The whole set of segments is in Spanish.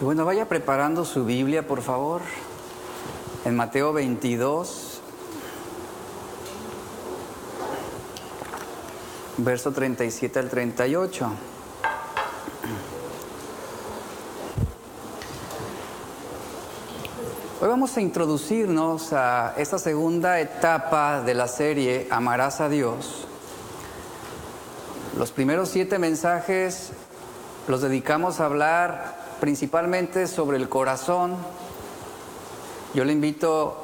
Y bueno, vaya preparando su Biblia, por favor, en Mateo 22, verso 37 al 38. Hoy vamos a introducirnos a esta segunda etapa de la serie Amarás a Dios. Los primeros siete mensajes los dedicamos a hablar principalmente sobre el corazón. Yo le invito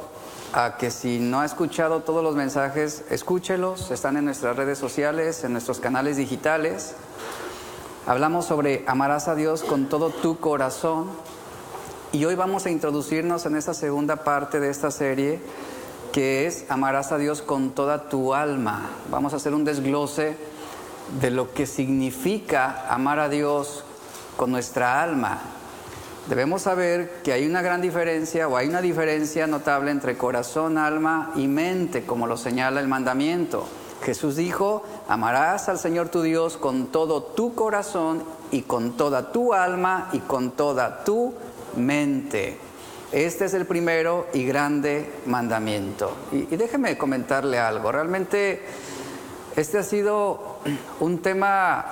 a que si no ha escuchado todos los mensajes, escúchelos, están en nuestras redes sociales, en nuestros canales digitales. Hablamos sobre amarás a Dios con todo tu corazón y hoy vamos a introducirnos en esta segunda parte de esta serie que es amarás a Dios con toda tu alma. Vamos a hacer un desglose de lo que significa amar a Dios con nuestra alma. Debemos saber que hay una gran diferencia o hay una diferencia notable entre corazón, alma y mente, como lo señala el mandamiento. Jesús dijo, amarás al Señor tu Dios con todo tu corazón y con toda tu alma y con toda tu mente. Este es el primero y grande mandamiento. Y, déjeme comentarle algo. Realmente este ha sido un tema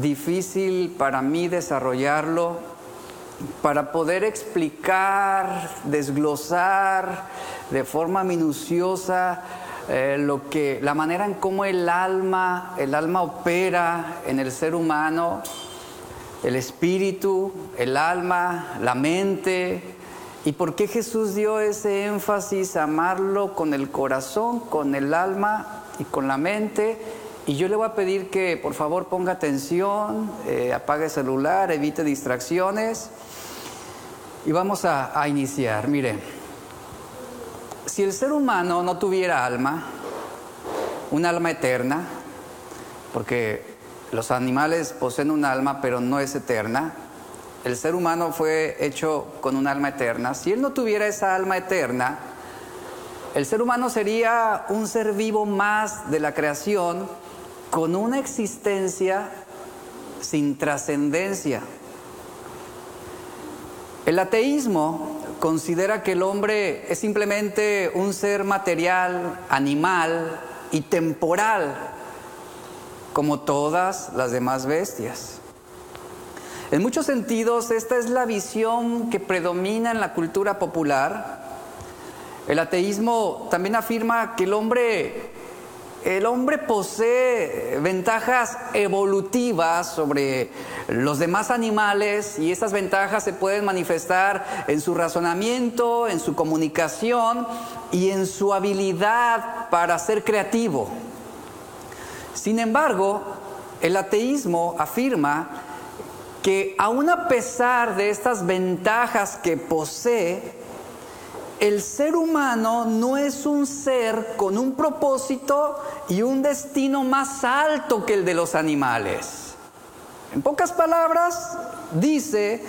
difícil para mí desarrollarlo, para poder explicar, desglosar de forma minuciosa eh, lo que, la manera en cómo el alma, el alma opera en el ser humano el espíritu, el alma, la mente. ¿Y por qué Jesús dio ese énfasis a amarlo con el corazón, con el alma y con la mente? Y yo le voy a pedir que por favor ponga atención, eh, apague el celular, evite distracciones. Y vamos a, a iniciar. Mire, si el ser humano no tuviera alma, un alma eterna, porque los animales poseen un alma, pero no es eterna. El ser humano fue hecho con un alma eterna. Si él no tuviera esa alma eterna, el ser humano sería un ser vivo más de la creación con una existencia sin trascendencia. El ateísmo considera que el hombre es simplemente un ser material, animal y temporal como todas las demás bestias. En muchos sentidos, esta es la visión que predomina en la cultura popular. El ateísmo también afirma que el hombre, el hombre posee ventajas evolutivas sobre los demás animales y estas ventajas se pueden manifestar en su razonamiento, en su comunicación y en su habilidad para ser creativo. Sin embargo, el ateísmo afirma que aun a pesar de estas ventajas que posee, el ser humano no es un ser con un propósito y un destino más alto que el de los animales. En pocas palabras, dice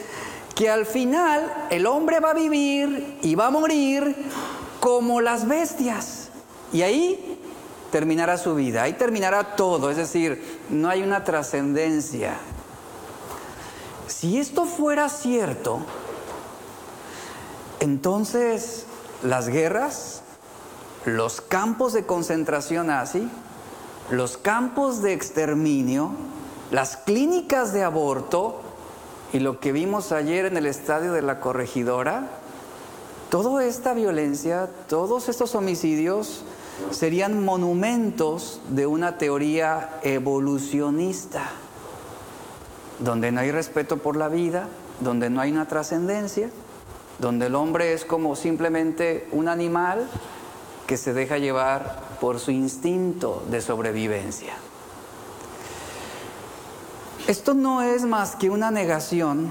que al final el hombre va a vivir y va a morir como las bestias. Y ahí terminará su vida, ahí terminará todo, es decir, no hay una trascendencia. Si esto fuera cierto, entonces las guerras, los campos de concentración nazi, los campos de exterminio, las clínicas de aborto y lo que vimos ayer en el estadio de la corregidora, toda esta violencia, todos estos homicidios, serían monumentos de una teoría evolucionista, donde no hay respeto por la vida, donde no hay una trascendencia, donde el hombre es como simplemente un animal que se deja llevar por su instinto de sobrevivencia. Esto no es más que una negación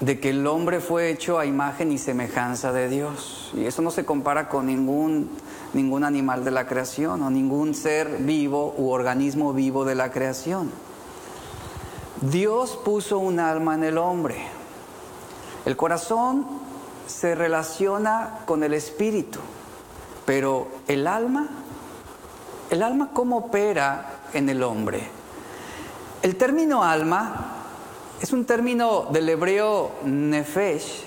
de que el hombre fue hecho a imagen y semejanza de Dios. Y eso no se compara con ningún ningún animal de la creación o ningún ser vivo u organismo vivo de la creación. Dios puso un alma en el hombre. El corazón se relaciona con el espíritu, pero el alma, el alma cómo opera en el hombre. El término alma es un término del hebreo nefesh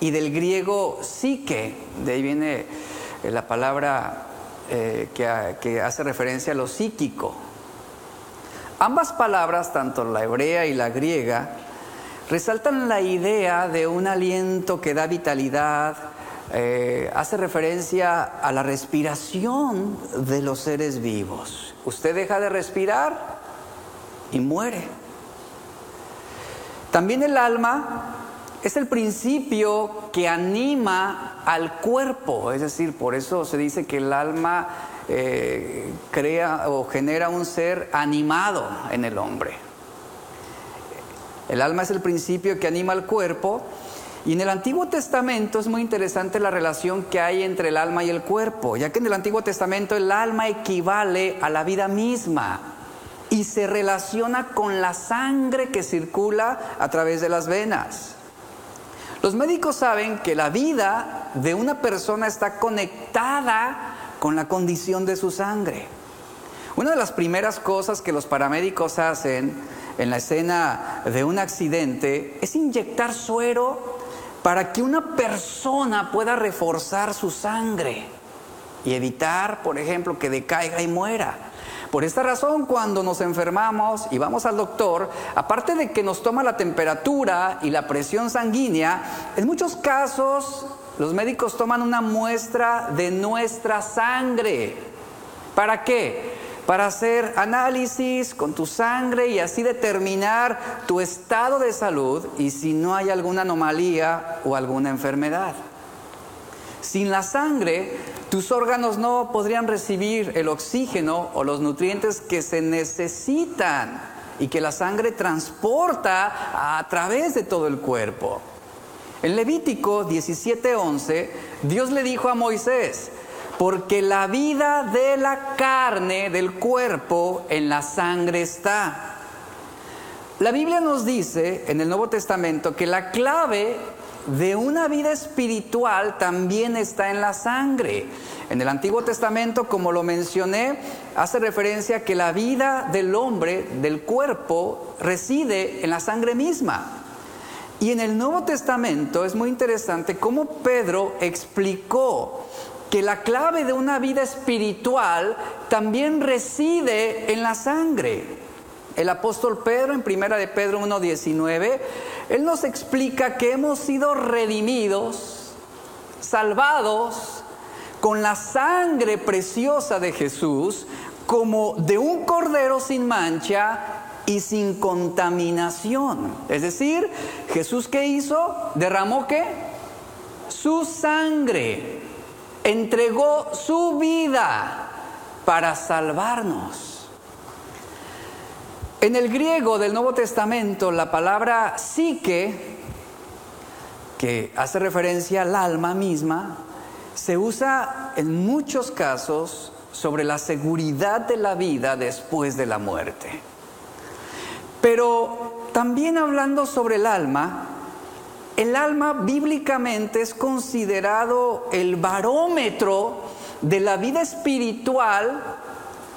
y del griego psique, de ahí viene eh, la palabra eh, que, que hace referencia a lo psíquico. Ambas palabras, tanto la hebrea y la griega, resaltan la idea de un aliento que da vitalidad, eh, hace referencia a la respiración de los seres vivos. Usted deja de respirar y muere. También el alma es el principio que anima al cuerpo, es decir, por eso se dice que el alma eh, crea o genera un ser animado en el hombre. El alma es el principio que anima al cuerpo y en el Antiguo Testamento es muy interesante la relación que hay entre el alma y el cuerpo, ya que en el Antiguo Testamento el alma equivale a la vida misma y se relaciona con la sangre que circula a través de las venas. Los médicos saben que la vida de una persona está conectada con la condición de su sangre. Una de las primeras cosas que los paramédicos hacen en la escena de un accidente es inyectar suero para que una persona pueda reforzar su sangre y evitar, por ejemplo, que decaiga y muera. Por esta razón, cuando nos enfermamos y vamos al doctor, aparte de que nos toma la temperatura y la presión sanguínea, en muchos casos los médicos toman una muestra de nuestra sangre. ¿Para qué? Para hacer análisis con tu sangre y así determinar tu estado de salud y si no hay alguna anomalía o alguna enfermedad. Sin la sangre, tus órganos no podrían recibir el oxígeno o los nutrientes que se necesitan y que la sangre transporta a través de todo el cuerpo. En Levítico 17:11, Dios le dijo a Moisés, porque la vida de la carne, del cuerpo, en la sangre está. La Biblia nos dice en el Nuevo Testamento que la clave de una vida espiritual también está en la sangre. En el Antiguo Testamento, como lo mencioné, hace referencia a que la vida del hombre, del cuerpo, reside en la sangre misma. Y en el Nuevo Testamento es muy interesante cómo Pedro explicó que la clave de una vida espiritual también reside en la sangre. El apóstol Pedro en primera de Pedro 1:19, él nos explica que hemos sido redimidos, salvados con la sangre preciosa de Jesús, como de un cordero sin mancha y sin contaminación. Es decir, Jesús qué hizo? Derramó qué? Su sangre entregó su vida para salvarnos. En el griego del Nuevo Testamento, la palabra psique, que hace referencia al alma misma, se usa en muchos casos sobre la seguridad de la vida después de la muerte. Pero también hablando sobre el alma, el alma bíblicamente es considerado el barómetro de la vida espiritual,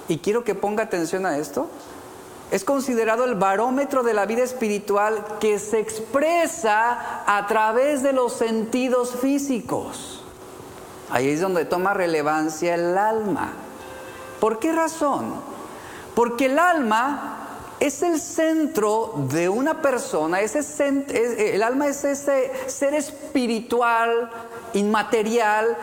y quiero que ponga atención a esto, es considerado el barómetro de la vida espiritual que se expresa a través de los sentidos físicos. Ahí es donde toma relevancia el alma. ¿Por qué razón? Porque el alma es el centro de una persona, ese el alma es ese ser espiritual, inmaterial,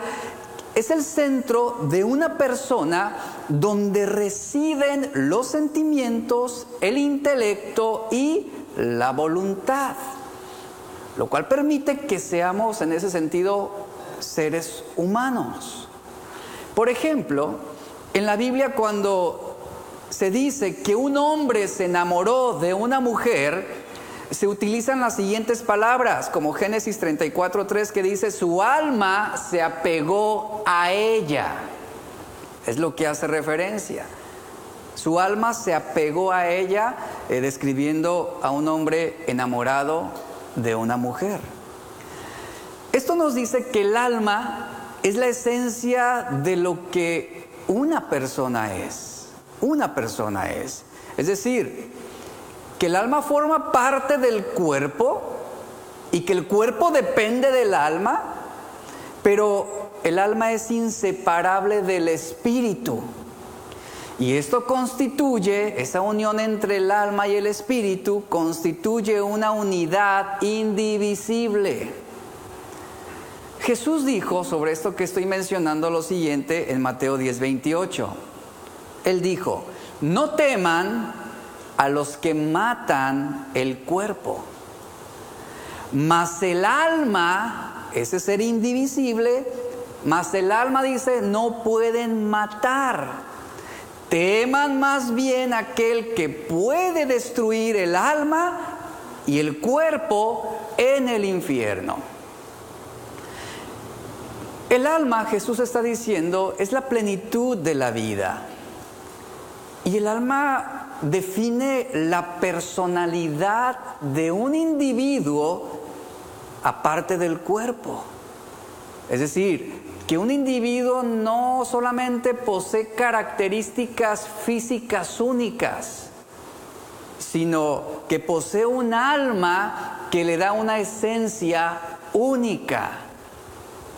es el centro de una persona donde residen los sentimientos, el intelecto y la voluntad, lo cual permite que seamos en ese sentido seres humanos. Por ejemplo, en la Biblia cuando se dice que un hombre se enamoró de una mujer, se utilizan las siguientes palabras, como Génesis 34.3 que dice, su alma se apegó a ella. Es lo que hace referencia. Su alma se apegó a ella, eh, describiendo a un hombre enamorado de una mujer. Esto nos dice que el alma es la esencia de lo que una persona es una persona es. Es decir, que el alma forma parte del cuerpo y que el cuerpo depende del alma, pero el alma es inseparable del espíritu. Y esto constituye, esa unión entre el alma y el espíritu, constituye una unidad indivisible. Jesús dijo sobre esto que estoy mencionando lo siguiente en Mateo 10, 28. Él dijo, no teman a los que matan el cuerpo, mas el alma, ese ser indivisible, mas el alma dice, no pueden matar. Teman más bien aquel que puede destruir el alma y el cuerpo en el infierno. El alma, Jesús está diciendo, es la plenitud de la vida. Y el alma define la personalidad de un individuo aparte del cuerpo. Es decir, que un individuo no solamente posee características físicas únicas, sino que posee un alma que le da una esencia única.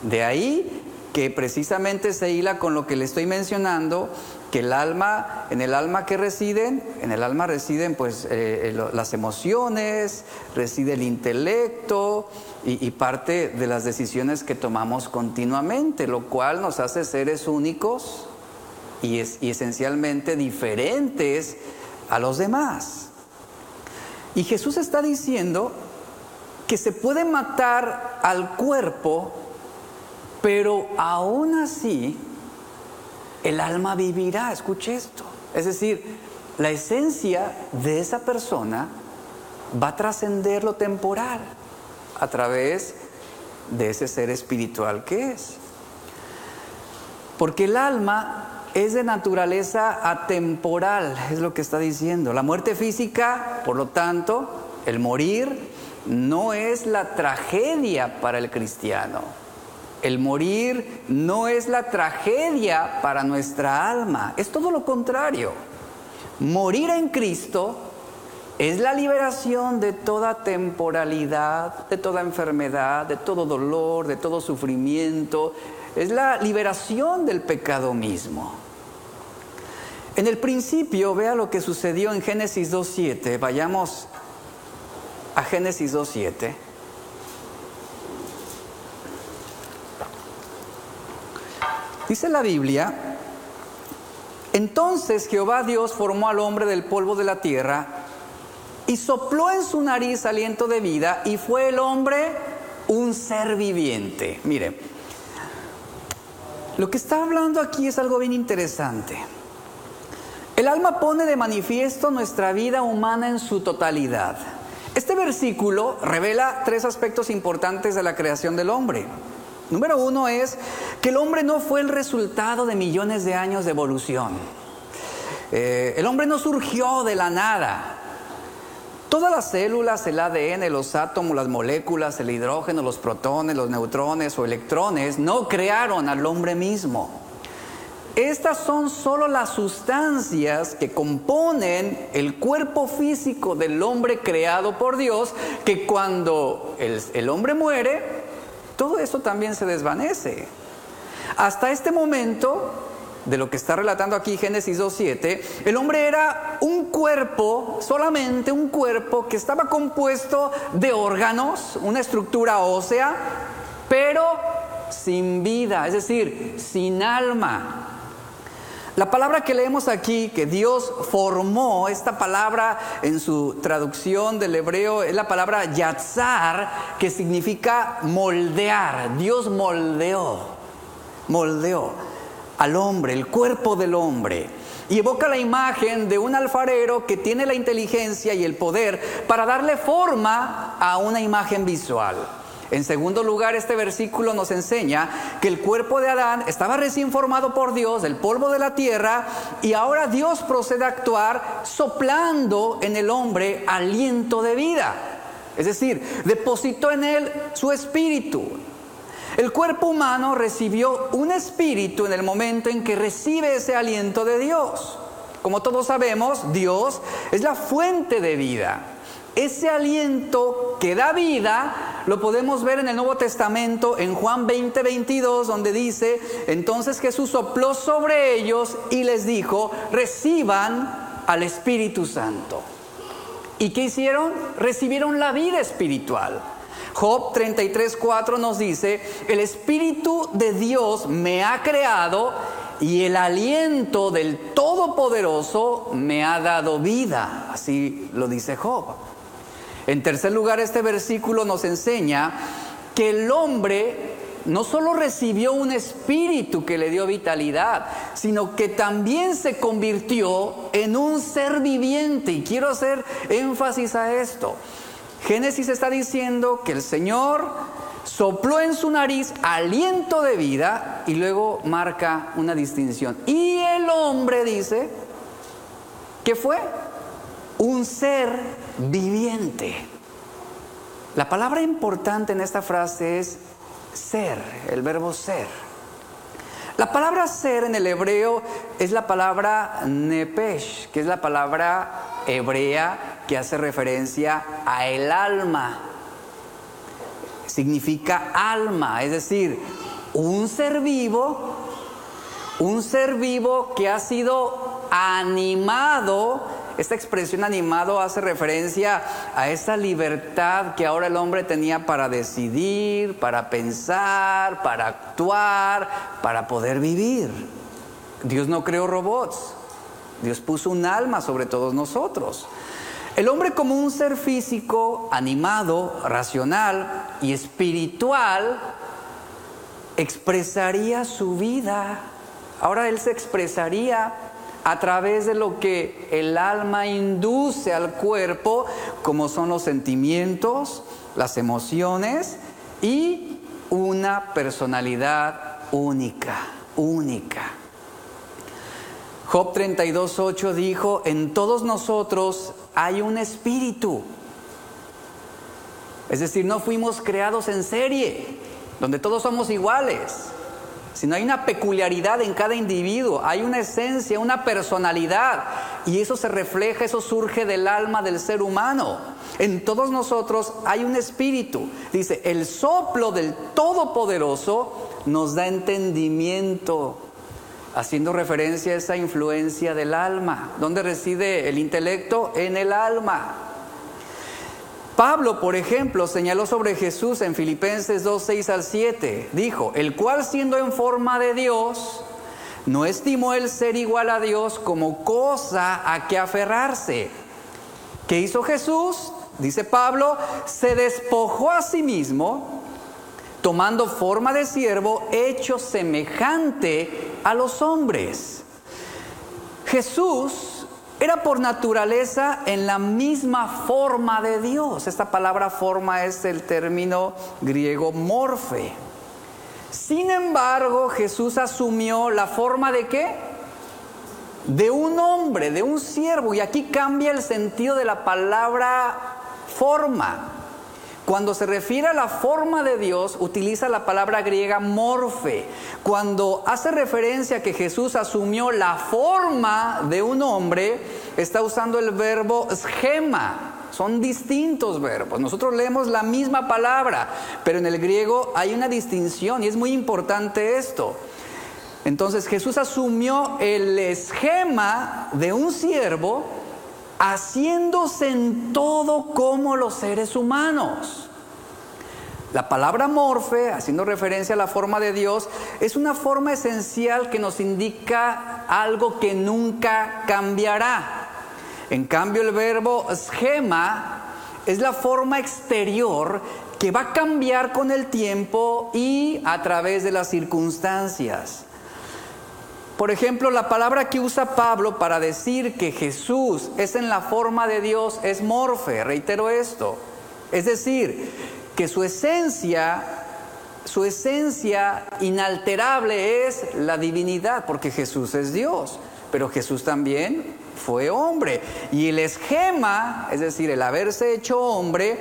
De ahí que precisamente se hila con lo que le estoy mencionando, el alma, en el alma que residen, en el alma residen pues eh, eh, las emociones, reside el intelecto y, parte de las decisiones que tomamos continuamente, lo cual nos hace seres únicos y, es, y esencialmente diferentes a los demás. Y Jesús está diciendo que se puede matar al cuerpo, pero aún así el alma vivirá, escuche esto. Es decir, la esencia de esa persona va a trascender lo temporal a través de ese ser espiritual que es. Porque el alma es de naturaleza atemporal, es lo que está diciendo. La muerte física, por lo tanto, el morir, no es la tragedia para el cristiano. El morir no es la tragedia para nuestra alma, es todo lo contrario. Morir en Cristo es la liberación de toda temporalidad, de toda enfermedad, de todo dolor, de todo sufrimiento. Es la liberación del pecado mismo. En el principio, vea lo que sucedió en Génesis 2.7. Vayamos a Génesis 2.7. Dice la Biblia, entonces Jehová Dios formó al hombre del polvo de la tierra y sopló en su nariz aliento de vida y fue el hombre un ser viviente. Mire, lo que está hablando aquí es algo bien interesante. El alma pone de manifiesto nuestra vida humana en su totalidad. Este versículo revela tres aspectos importantes de la creación del hombre. Número uno es que el hombre no fue el resultado de millones de años de evolución. Eh, el hombre no surgió de la nada. Todas las células, el ADN, los átomos, las moléculas, el hidrógeno, los protones, los neutrones o electrones no crearon al hombre mismo. Estas son solo las sustancias que componen el cuerpo físico del hombre creado por Dios, que cuando el, el hombre muere, todo eso también se desvanece. Hasta este momento, de lo que está relatando aquí Génesis 2.7, el hombre era un cuerpo, solamente un cuerpo que estaba compuesto de órganos, una estructura ósea, pero sin vida, es decir, sin alma. La palabra que leemos aquí, que Dios formó, esta palabra en su traducción del hebreo es la palabra yatzar, que significa moldear. Dios moldeó, moldeó al hombre, el cuerpo del hombre. Y evoca la imagen de un alfarero que tiene la inteligencia y el poder para darle forma a una imagen visual. En segundo lugar, este versículo nos enseña que el cuerpo de Adán estaba recién formado por Dios, del polvo de la tierra, y ahora Dios procede a actuar soplando en el hombre aliento de vida. Es decir, depositó en él su espíritu. El cuerpo humano recibió un espíritu en el momento en que recibe ese aliento de Dios. Como todos sabemos, Dios es la fuente de vida. Ese aliento que da vida lo podemos ver en el Nuevo Testamento, en Juan 20, 22, donde dice, entonces Jesús sopló sobre ellos y les dijo, reciban al Espíritu Santo. ¿Y qué hicieron? Recibieron la vida espiritual. Job 33:4 nos dice, el Espíritu de Dios me ha creado y el aliento del Todopoderoso me ha dado vida. Así lo dice Job. En tercer lugar, este versículo nos enseña que el hombre no solo recibió un espíritu que le dio vitalidad, sino que también se convirtió en un ser viviente. Y quiero hacer énfasis a esto. Génesis está diciendo que el Señor sopló en su nariz aliento de vida y luego marca una distinción. Y el hombre dice, ¿qué fue? Un ser viviente. La palabra importante en esta frase es ser, el verbo ser. La palabra ser en el hebreo es la palabra nepesh, que es la palabra hebrea que hace referencia a el alma. Significa alma, es decir, un ser vivo, un ser vivo que ha sido animado esta expresión animado hace referencia a esa libertad que ahora el hombre tenía para decidir, para pensar, para actuar, para poder vivir. Dios no creó robots. Dios puso un alma sobre todos nosotros. El hombre como un ser físico, animado, racional y espiritual, expresaría su vida. Ahora él se expresaría a través de lo que el alma induce al cuerpo, como son los sentimientos, las emociones y una personalidad única, única. Job 32.8 dijo, en todos nosotros hay un espíritu. Es decir, no fuimos creados en serie, donde todos somos iguales sino hay una peculiaridad en cada individuo, hay una esencia, una personalidad, y eso se refleja, eso surge del alma del ser humano. En todos nosotros hay un espíritu. Dice, el soplo del Todopoderoso nos da entendimiento, haciendo referencia a esa influencia del alma. ¿Dónde reside el intelecto? En el alma. Pablo, por ejemplo, señaló sobre Jesús en Filipenses 2, 6 al 7. Dijo, el cual siendo en forma de Dios, no estimó el ser igual a Dios como cosa a que aferrarse. ¿Qué hizo Jesús? Dice Pablo, se despojó a sí mismo, tomando forma de siervo, hecho semejante a los hombres. Jesús era por naturaleza en la misma forma de Dios. Esta palabra forma es el término griego morfe. Sin embargo, Jesús asumió la forma de qué? De un hombre, de un siervo. Y aquí cambia el sentido de la palabra forma. Cuando se refiere a la forma de Dios, utiliza la palabra griega morfe. Cuando hace referencia a que Jesús asumió la forma de un hombre, está usando el verbo schema. Son distintos verbos. Nosotros leemos la misma palabra, pero en el griego hay una distinción y es muy importante esto. Entonces Jesús asumió el esquema de un siervo haciéndose en todo como los seres humanos. La palabra morfe, haciendo referencia a la forma de Dios, es una forma esencial que nos indica algo que nunca cambiará. En cambio, el verbo schema es la forma exterior que va a cambiar con el tiempo y a través de las circunstancias. Por ejemplo, la palabra que usa Pablo para decir que Jesús es en la forma de Dios es morfe, reitero esto. Es decir, que su esencia, su esencia inalterable es la divinidad, porque Jesús es Dios, pero Jesús también fue hombre. Y el esquema, es decir, el haberse hecho hombre,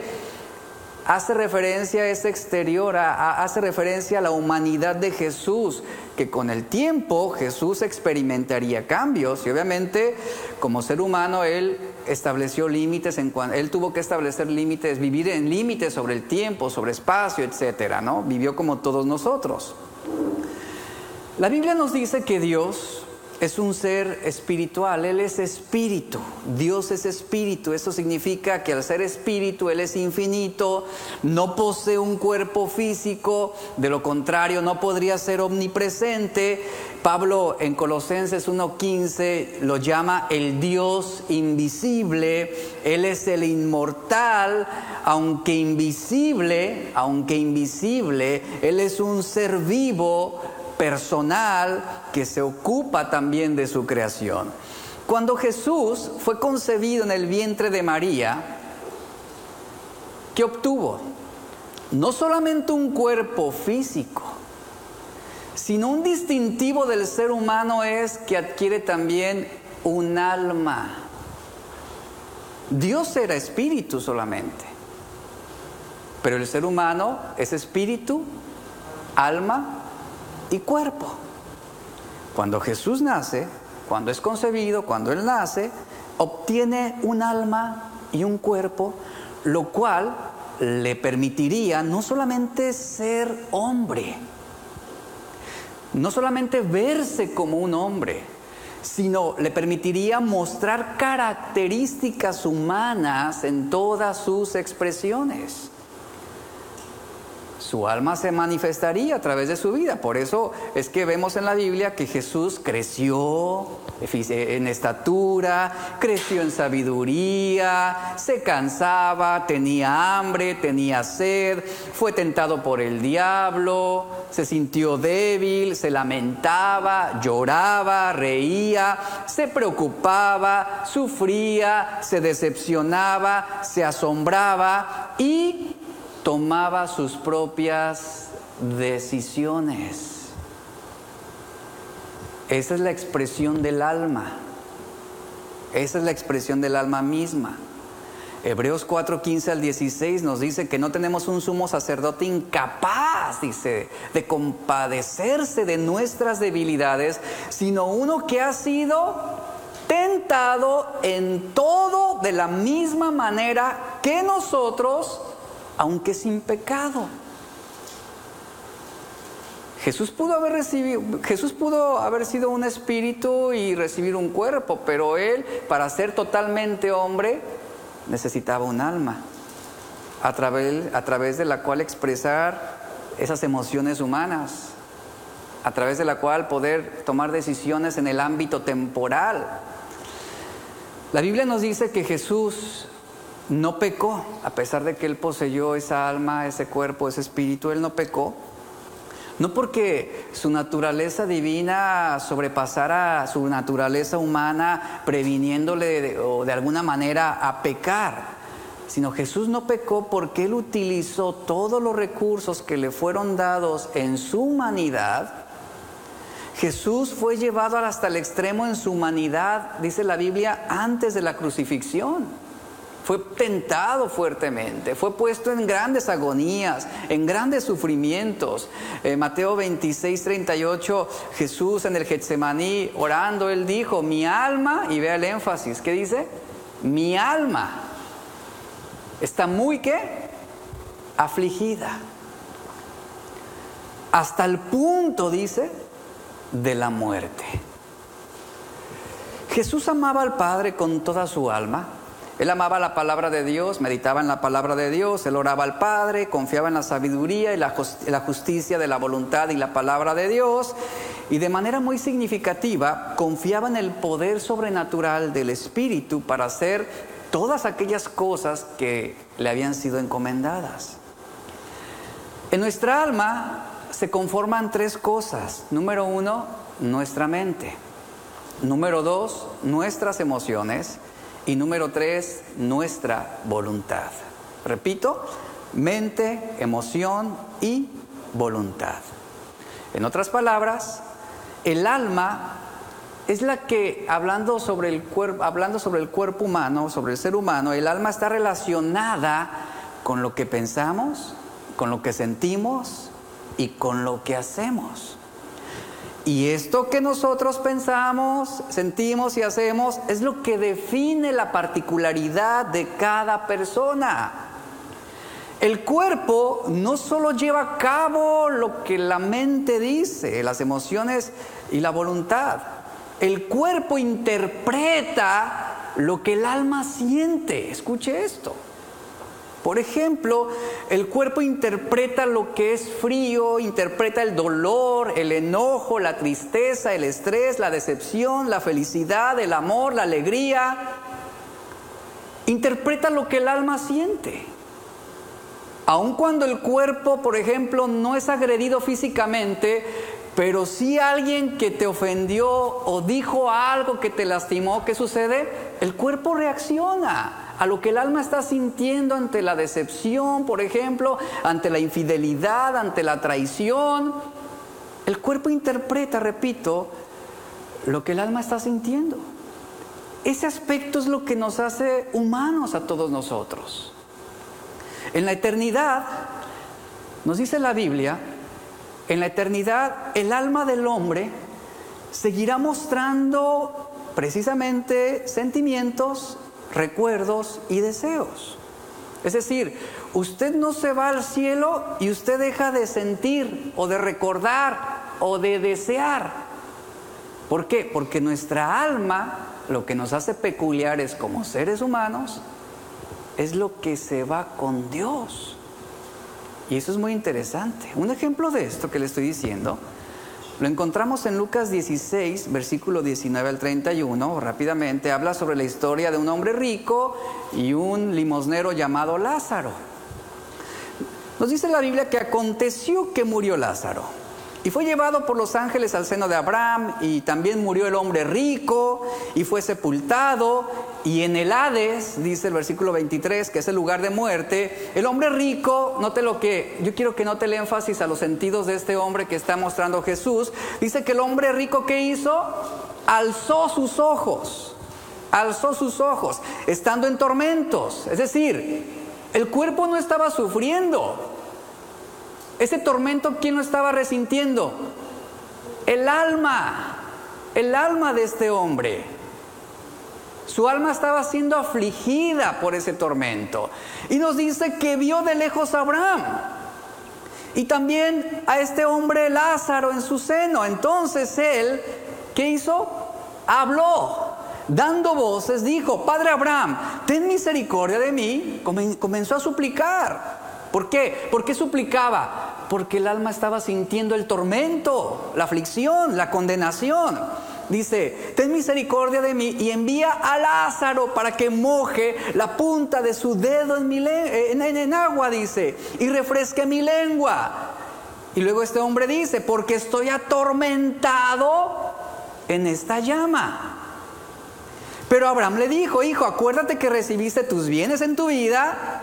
hace referencia a ese exterior, hace referencia a la humanidad de Jesús, que con el tiempo Jesús experimentaría cambios y obviamente como ser humano él estableció límites, en él tuvo que establecer límites, vivir en límites sobre el tiempo, sobre espacio, etcétera, ¿no? Vivió como todos nosotros. La Biblia nos dice que Dios es un ser espiritual, Él es espíritu, Dios es espíritu, eso significa que al ser espíritu Él es infinito, no posee un cuerpo físico, de lo contrario no podría ser omnipresente. Pablo en Colosenses 1.15 lo llama el Dios invisible, Él es el inmortal, aunque invisible, aunque invisible, Él es un ser vivo personal que se ocupa también de su creación. Cuando Jesús fue concebido en el vientre de María, ¿qué obtuvo? No solamente un cuerpo físico, sino un distintivo del ser humano es que adquiere también un alma. Dios era espíritu solamente, pero el ser humano es espíritu, alma y cuerpo. Cuando Jesús nace, cuando es concebido, cuando Él nace, obtiene un alma y un cuerpo, lo cual le permitiría no solamente ser hombre, no solamente verse como un hombre, sino le permitiría mostrar características humanas en todas sus expresiones su alma se manifestaría a través de su vida. Por eso es que vemos en la Biblia que Jesús creció en estatura, creció en sabiduría, se cansaba, tenía hambre, tenía sed, fue tentado por el diablo, se sintió débil, se lamentaba, lloraba, reía, se preocupaba, sufría, se decepcionaba, se asombraba y tomaba sus propias decisiones. Esa es la expresión del alma. Esa es la expresión del alma misma. Hebreos 4, 15 al 16 nos dice que no tenemos un sumo sacerdote incapaz, dice, de compadecerse de nuestras debilidades, sino uno que ha sido tentado en todo de la misma manera que nosotros, aunque sin pecado. Jesús pudo haber recibido, Jesús pudo haber sido un espíritu y recibir un cuerpo, pero él, para ser totalmente hombre, necesitaba un alma, a través, a través de la cual expresar esas emociones humanas, a través de la cual poder tomar decisiones en el ámbito temporal. La Biblia nos dice que Jesús no pecó, a pesar de que él poseyó esa alma, ese cuerpo, ese espíritu, él no pecó. No porque su naturaleza divina sobrepasara su naturaleza humana, previniéndole o de alguna manera a pecar, sino Jesús no pecó porque él utilizó todos los recursos que le fueron dados en su humanidad. Jesús fue llevado hasta el extremo en su humanidad, dice la Biblia, antes de la crucifixión fue tentado fuertemente, fue puesto en grandes agonías, en grandes sufrimientos. Eh, Mateo 26, 38, Jesús en el Getsemaní orando, él dijo, mi alma, y vea el énfasis, ¿qué dice? Mi alma está muy qué? Afligida. Hasta el punto, dice, de la muerte. Jesús amaba al Padre con toda su alma él amaba la palabra de Dios, meditaba en la palabra de Dios, él oraba al Padre, confiaba en la sabiduría y la justicia de la voluntad y la palabra de Dios, y de manera muy significativa confiaba en el poder sobrenatural del Espíritu para hacer todas aquellas cosas que le habían sido encomendadas. En nuestra alma se conforman tres cosas. Número uno, nuestra mente. Número dos, nuestras emociones. Y número tres, nuestra voluntad. Repito, mente, emoción y voluntad. En otras palabras, el alma es la que, hablando sobre el cuerpo, hablando sobre el cuerpo humano, sobre el ser humano, el alma está relacionada con lo que pensamos, con lo que sentimos y con lo que hacemos. Y esto que nosotros pensamos, sentimos y hacemos es lo que define la particularidad de cada persona. El cuerpo no solo lleva a cabo lo que la mente dice, las emociones y la voluntad. El cuerpo interpreta lo que el alma siente. Escuche esto. Por ejemplo, el cuerpo interpreta lo que es frío, interpreta el dolor, el enojo, la tristeza, el estrés, la decepción, la felicidad, el amor, la alegría. Interpreta lo que el alma siente. Aun cuando el cuerpo, por ejemplo, no es agredido físicamente, pero si alguien que te ofendió o dijo algo que te lastimó, ¿qué sucede? El cuerpo reacciona a lo que el alma está sintiendo ante la decepción, por ejemplo, ante la infidelidad, ante la traición. El cuerpo interpreta, repito, lo que el alma está sintiendo. Ese aspecto es lo que nos hace humanos a todos nosotros. En la eternidad, nos dice la Biblia, en la eternidad el alma del hombre seguirá mostrando precisamente sentimientos recuerdos y deseos. Es decir, usted no se va al cielo y usted deja de sentir o de recordar o de desear. ¿Por qué? Porque nuestra alma, lo que nos hace peculiares como seres humanos, es lo que se va con Dios. Y eso es muy interesante. Un ejemplo de esto que le estoy diciendo lo encontramos en Lucas 16, versículo 19 al 31, rápidamente, habla sobre la historia de un hombre rico y un limosnero llamado Lázaro. Nos dice la Biblia que aconteció que murió Lázaro y fue llevado por los ángeles al seno de Abraham y también murió el hombre rico y fue sepultado. Y en el Hades, dice el versículo 23, que es el lugar de muerte, el hombre rico, note lo que, yo quiero que note el énfasis a los sentidos de este hombre que está mostrando Jesús, dice que el hombre rico que hizo, alzó sus ojos, alzó sus ojos, estando en tormentos, es decir, el cuerpo no estaba sufriendo, ese tormento, ¿quién lo estaba resintiendo? El alma, el alma de este hombre. Su alma estaba siendo afligida por ese tormento. Y nos dice que vio de lejos a Abraham. Y también a este hombre Lázaro en su seno. Entonces él, ¿qué hizo? Habló. Dando voces, dijo, Padre Abraham, ten misericordia de mí. Comenzó a suplicar. ¿Por qué? ¿Por qué suplicaba? Porque el alma estaba sintiendo el tormento, la aflicción, la condenación. Dice, ten misericordia de mí y envía a Lázaro para que moje la punta de su dedo en, mi en, agua, dice, y refresque mi lengua. Y luego este hombre dice, porque estoy atormentado en esta llama. Pero Abraham le dijo, hijo, acuérdate que recibiste tus bienes en tu vida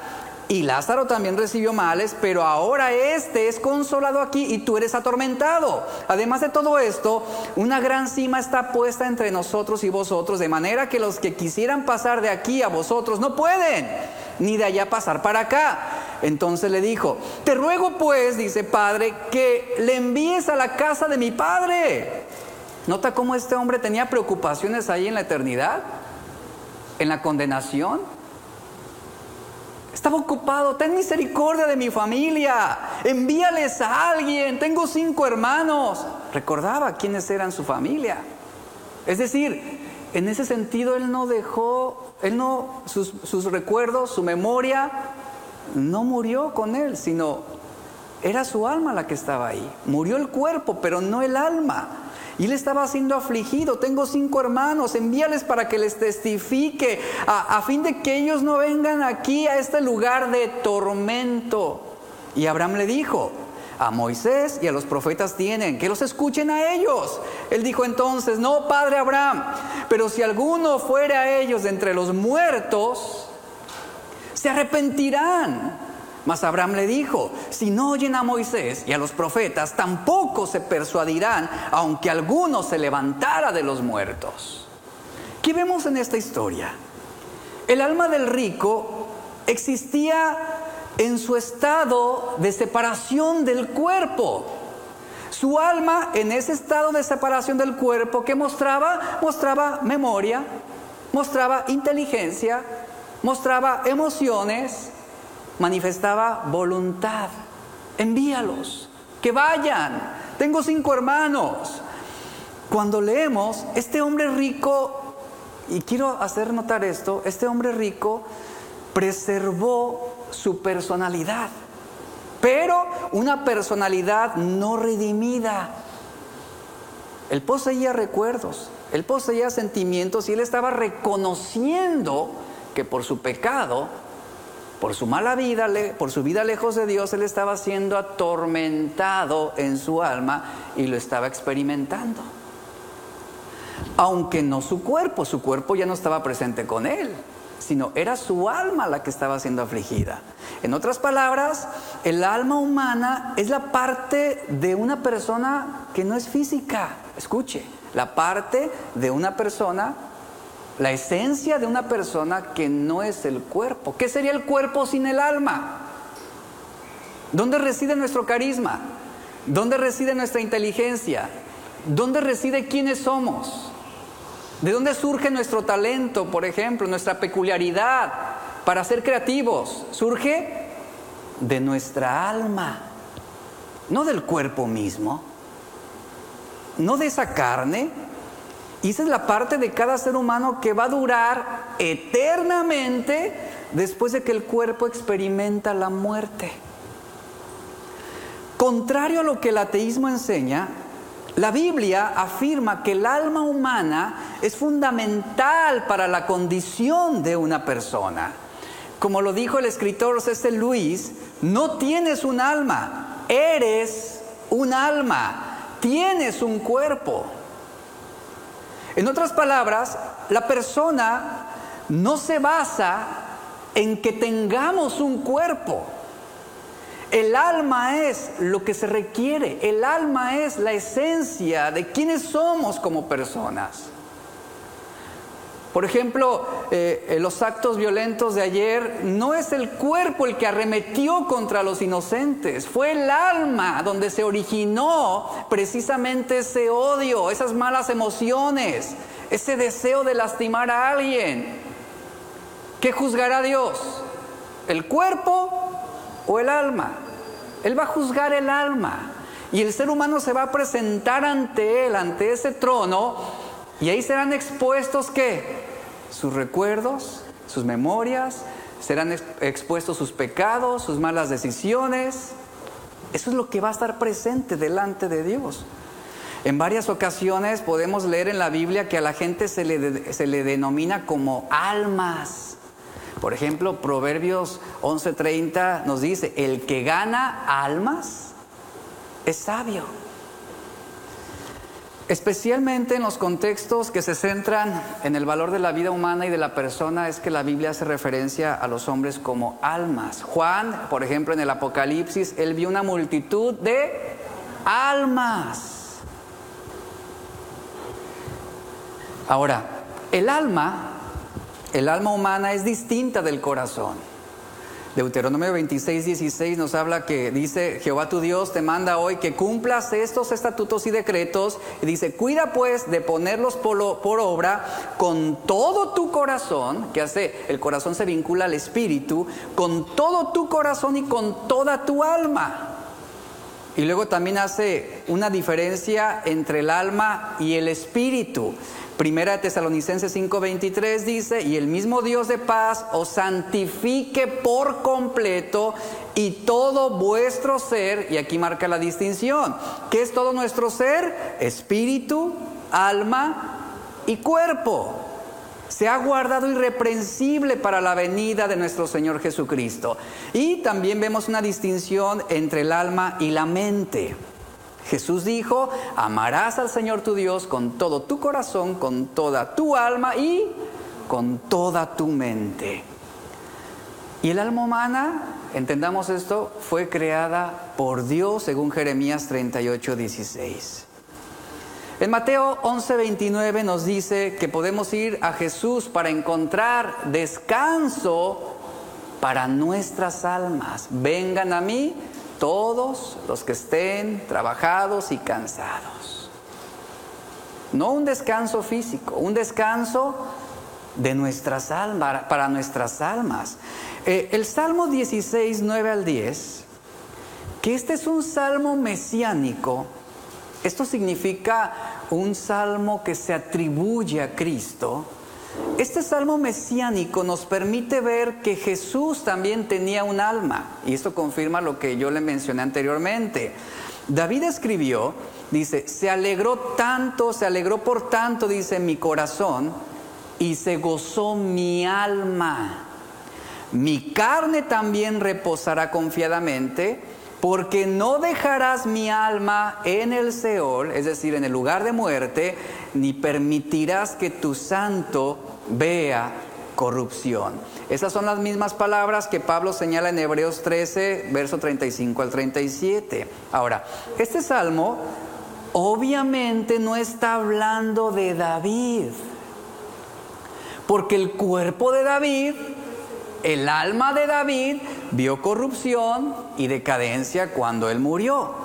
y Lázaro también recibió males, pero ahora este es consolado aquí y tú eres atormentado. Además de todo esto, una gran cima está puesta entre nosotros y vosotros, de manera que los que quisieran pasar de aquí a vosotros no pueden, ni de allá pasar para acá. Entonces le dijo, te ruego pues, dice Padre, que le envíes a la casa de mi Padre. ¿Nota cómo este hombre tenía preocupaciones ahí en la eternidad? ¿En la condenación? Estaba ocupado, ten misericordia de mi familia, envíales a alguien, tengo cinco hermanos. Recordaba quiénes eran su familia. Es decir, en ese sentido él no dejó, él no, sus, recuerdos, su memoria, no murió con él, sino era su alma la que estaba ahí. Murió el cuerpo, pero no el alma. Y él estaba siendo afligido. Tengo cinco hermanos, envíales para que les testifique, a, a, fin de que ellos no vengan aquí a este lugar de tormento. Y Abraham le dijo, a Moisés y a los profetas tienen, que los escuchen a ellos. Él dijo entonces, no, padre Abraham, pero si alguno fuere a ellos de entre los muertos, se arrepentirán. Mas Abraham le dijo, si no oyen a Moisés y a los profetas, tampoco se persuadirán, aunque alguno se levantara de los muertos. ¿Qué vemos en esta historia? El alma del rico existía en su estado de separación del cuerpo. Su alma en ese estado de separación del cuerpo que mostraba, mostraba memoria, mostraba inteligencia, mostraba emociones, manifestaba voluntad. Envíalos, que vayan. Tengo cinco hermanos. Cuando leemos, este hombre rico, y quiero hacer notar esto, este hombre rico preservó su personalidad, pero una personalidad no redimida. Él poseía recuerdos, él poseía sentimientos y él estaba reconociendo que por su pecado, por su mala vida, por su vida lejos de Dios, él estaba siendo atormentado en su alma y lo estaba experimentando. Aunque no su cuerpo, su cuerpo ya no estaba presente con él, sino era su alma la que estaba siendo afligida. En otras palabras, el alma humana es la parte de una persona que no es física. Escuche, la parte de una persona la esencia de una persona que no es el cuerpo. ¿Qué sería el cuerpo sin el alma? ¿Dónde reside nuestro carisma? ¿Dónde reside nuestra inteligencia? ¿Dónde reside quiénes somos? ¿De dónde surge nuestro talento, por ejemplo, nuestra peculiaridad para ser creativos? Surge de nuestra alma, no del cuerpo mismo, no de esa carne, y esa es la parte de cada ser humano que va a durar eternamente después de que el cuerpo experimenta la muerte. Contrario a lo que el ateísmo enseña, la Biblia afirma que el alma humana es fundamental para la condición de una persona. Como lo dijo el escritor C.S. Luis, no tienes un alma, eres un alma, tienes un cuerpo. En otras palabras, la persona no se basa en que tengamos un cuerpo. El alma es lo que se requiere, el alma es la esencia de quienes somos como personas. Por ejemplo, eh, los actos violentos de ayer no es el cuerpo el que arremetió contra los inocentes, fue el alma donde se originó precisamente ese odio, esas malas emociones, ese deseo de lastimar a alguien. ¿Qué juzgará Dios? ¿El cuerpo o el alma? Él va a juzgar el alma. Y el ser humano se va a presentar ante Él, ante ese trono, y ahí serán expuestos qué? sus recuerdos, sus memorias, serán expuestos sus pecados, sus malas decisiones. Eso es lo que va a estar presente delante de Dios. En varias ocasiones podemos leer en la Biblia que a la gente se le, se le denomina como almas. Por ejemplo, Proverbios 11:30 nos dice, el que gana almas es sabio. Especialmente en los contextos que se centran en el valor de la vida humana y de la persona es que la Biblia hace referencia a los hombres como almas. Juan, por ejemplo, en el Apocalipsis, él vio una multitud de almas. Ahora, el alma, el alma humana es distinta del corazón. Deuteronomio 26, 16 nos habla que dice, Jehová tu Dios te manda hoy que cumplas estos estatutos y decretos. Y dice, cuida pues de ponerlos por, por obra con todo tu corazón, que hace, el corazón se vincula al espíritu, con todo tu corazón y con toda tu alma. Y luego también hace una diferencia entre el alma y el espíritu. Primera Tesalonicenses 5:23 dice, y el mismo Dios de paz os santifique por completo y todo vuestro ser, y aquí marca la distinción, ¿qué es todo nuestro ser? Espíritu, alma y cuerpo. Se ha guardado irreprensible para la venida de nuestro Señor Jesucristo. Y también vemos una distinción entre el alma y la mente. Jesús dijo, amarás al Señor tu Dios con todo tu corazón, con toda tu alma y con toda tu mente. Y el alma humana, entendamos esto, fue creada por Dios según Jeremías 38, 16. En Mateo 11, 29 nos dice que podemos ir a Jesús para encontrar descanso para nuestras almas. Vengan a mí todos los que estén trabajados y cansados. No un descanso físico, un descanso de nuestras almas, para nuestras almas. Eh, el Salmo 16, 9 al 10, que este es un salmo mesiánico, esto significa un salmo que se atribuye a Cristo. Este salmo mesiánico nos permite ver que Jesús también tenía un alma, y esto confirma lo que yo le mencioné anteriormente. David escribió, dice, se alegró tanto, se alegró por tanto, dice mi corazón, y se gozó mi alma. Mi carne también reposará confiadamente, porque no dejarás mi alma en el Seol, es decir, en el lugar de muerte, ni permitirás que tu santo vea corrupción. Esas son las mismas palabras que Pablo señala en Hebreos 13, verso 35 al 37. Ahora, este salmo obviamente no está hablando de David, porque el cuerpo de David el alma de David vio corrupción y decadencia cuando él murió.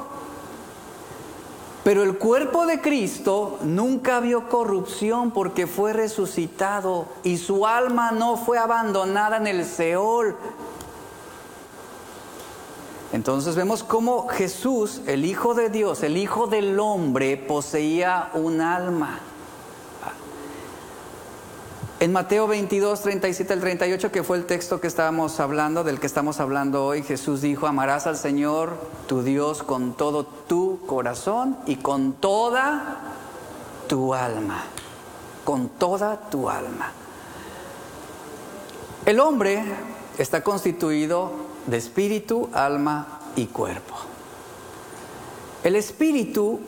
Pero el cuerpo de Cristo nunca vio corrupción porque fue resucitado y su alma no fue abandonada en el Seol. Entonces vemos cómo Jesús, el Hijo de Dios, el Hijo del hombre, poseía un alma. En Mateo 22, 37 al 38, que fue el texto que estábamos hablando, del que estamos hablando hoy, Jesús dijo, amarás al Señor tu Dios con todo tu corazón y con toda tu alma, con toda tu alma. El hombre está constituido de espíritu, alma y cuerpo. El espíritu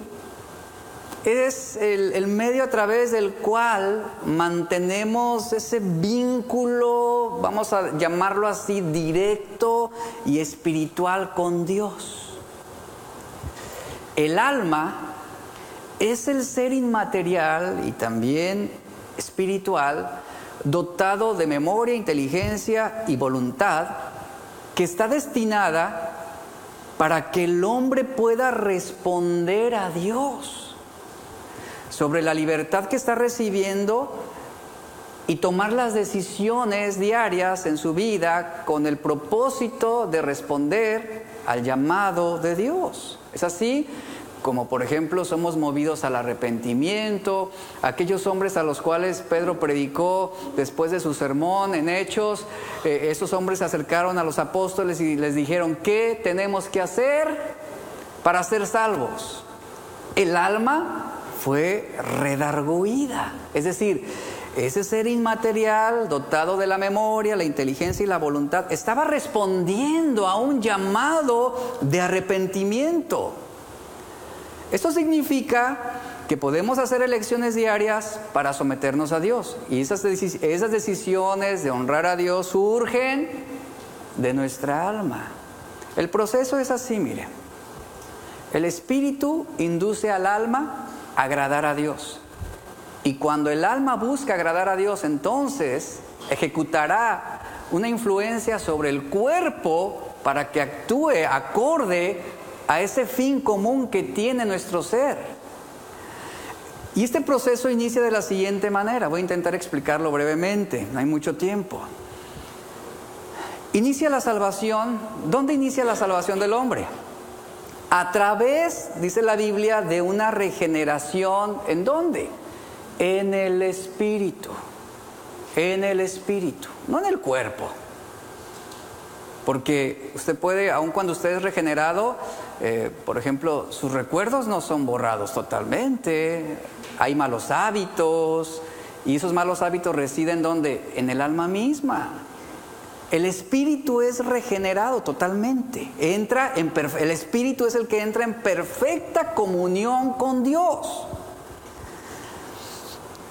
es el, medio a través del cual mantenemos ese vínculo, vamos a llamarlo así, directo y espiritual con Dios. El alma es el ser inmaterial y también espiritual, dotado de memoria, inteligencia y voluntad, que está destinada para que el hombre pueda responder a Dios sobre la libertad que está recibiendo y tomar las decisiones diarias en su vida con el propósito de responder al llamado de Dios. Es así como por ejemplo somos movidos al arrepentimiento, aquellos hombres a los cuales Pedro predicó después de su sermón en Hechos, eh, esos hombres se acercaron a los apóstoles y les dijeron, ¿qué tenemos que hacer para ser salvos? El alma fue redarguida. Es decir, ese ser inmaterial, dotado de la memoria, la inteligencia y la voluntad, estaba respondiendo a un llamado de arrepentimiento. Esto significa que podemos hacer elecciones diarias para someternos a Dios. Y esas, decisiones de honrar a Dios surgen de nuestra alma. El proceso es así, mire. El espíritu induce al alma agradar a Dios. Y cuando el alma busca agradar a Dios, entonces ejecutará una influencia sobre el cuerpo para que actúe acorde a ese fin común que tiene nuestro ser. Y este proceso inicia de la siguiente manera, voy a intentar explicarlo brevemente, no hay mucho tiempo. Inicia la salvación, ¿dónde inicia la salvación del hombre? A través, dice la Biblia, de una regeneración. ¿En dónde? En el espíritu. En el espíritu, no en el cuerpo. Porque usted puede, aun cuando usted es regenerado, eh, por ejemplo, sus recuerdos no son borrados totalmente. Hay malos hábitos. Y esos malos hábitos residen donde? En el alma misma. El espíritu es regenerado totalmente. Entra en el espíritu es el que entra en perfecta comunión con Dios.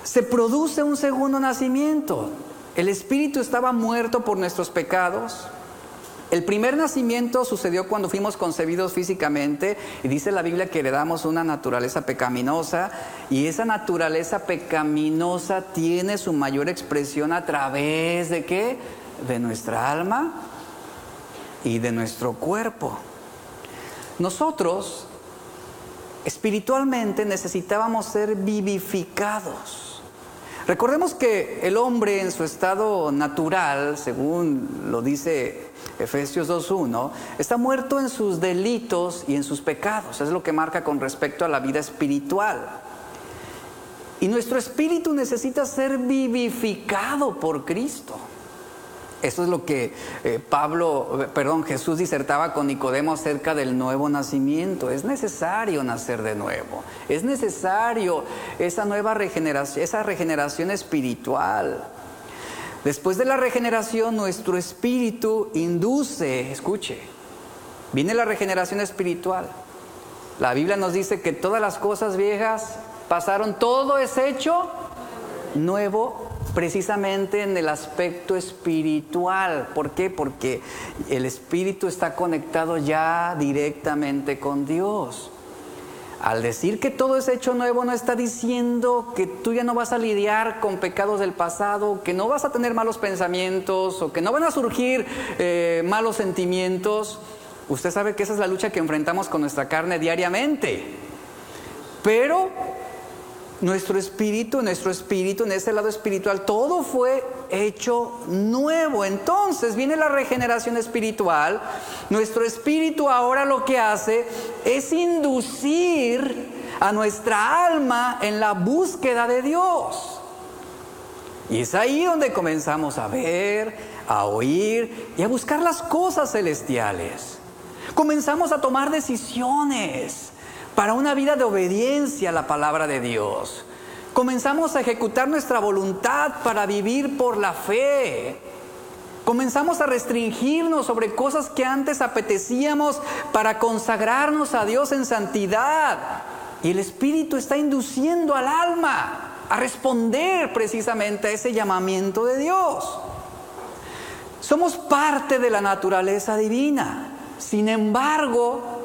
Se produce un segundo nacimiento. El espíritu estaba muerto por nuestros pecados. El primer nacimiento sucedió cuando fuimos concebidos físicamente y dice la Biblia que heredamos una naturaleza pecaminosa y esa naturaleza pecaminosa tiene su mayor expresión a través de qué? De nuestra alma y de nuestro cuerpo. Nosotros espiritualmente necesitábamos ser vivificados. Recordemos que el hombre en su estado natural, según lo dice Efesios 2.1, está muerto en sus delitos y en sus pecados. Es lo que marca con respecto a la vida espiritual. Y nuestro espíritu necesita ser vivificado por Cristo. Eso es lo que eh, Pablo, perdón, Jesús disertaba con Nicodemo acerca del nuevo nacimiento. Es necesario nacer de nuevo. Es necesario esa nueva regeneración, esa regeneración espiritual. Después de la regeneración, nuestro espíritu induce, escuche, viene la regeneración espiritual. La Biblia nos dice que todas las cosas viejas pasaron, todo es hecho nuevo precisamente en el aspecto espiritual. ¿Por qué? Porque el espíritu está conectado ya directamente con Dios. Al decir que todo es hecho nuevo, no está diciendo que tú ya no vas a lidiar con pecados del pasado, que no vas a tener malos pensamientos o que no van a surgir eh, malos sentimientos. Usted sabe que esa es la lucha que enfrentamos con nuestra carne diariamente. Pero nuestro espíritu, nuestro espíritu, en ese lado espiritual, todo fue hecho nuevo. Entonces viene la regeneración espiritual. Nuestro espíritu ahora lo que hace es inducir a nuestra alma en la búsqueda de Dios. Y es ahí donde comenzamos a ver, a oír y a buscar las cosas celestiales. Comenzamos a tomar decisiones para una vida de obediencia a la palabra de Dios. Comenzamos a ejecutar nuestra voluntad para vivir por la fe. Comenzamos a restringirnos sobre cosas que antes apetecíamos para consagrarnos a Dios en santidad. Y el Espíritu está induciendo al alma a responder precisamente a ese llamamiento de Dios. Somos parte de la naturaleza divina. Sin embargo,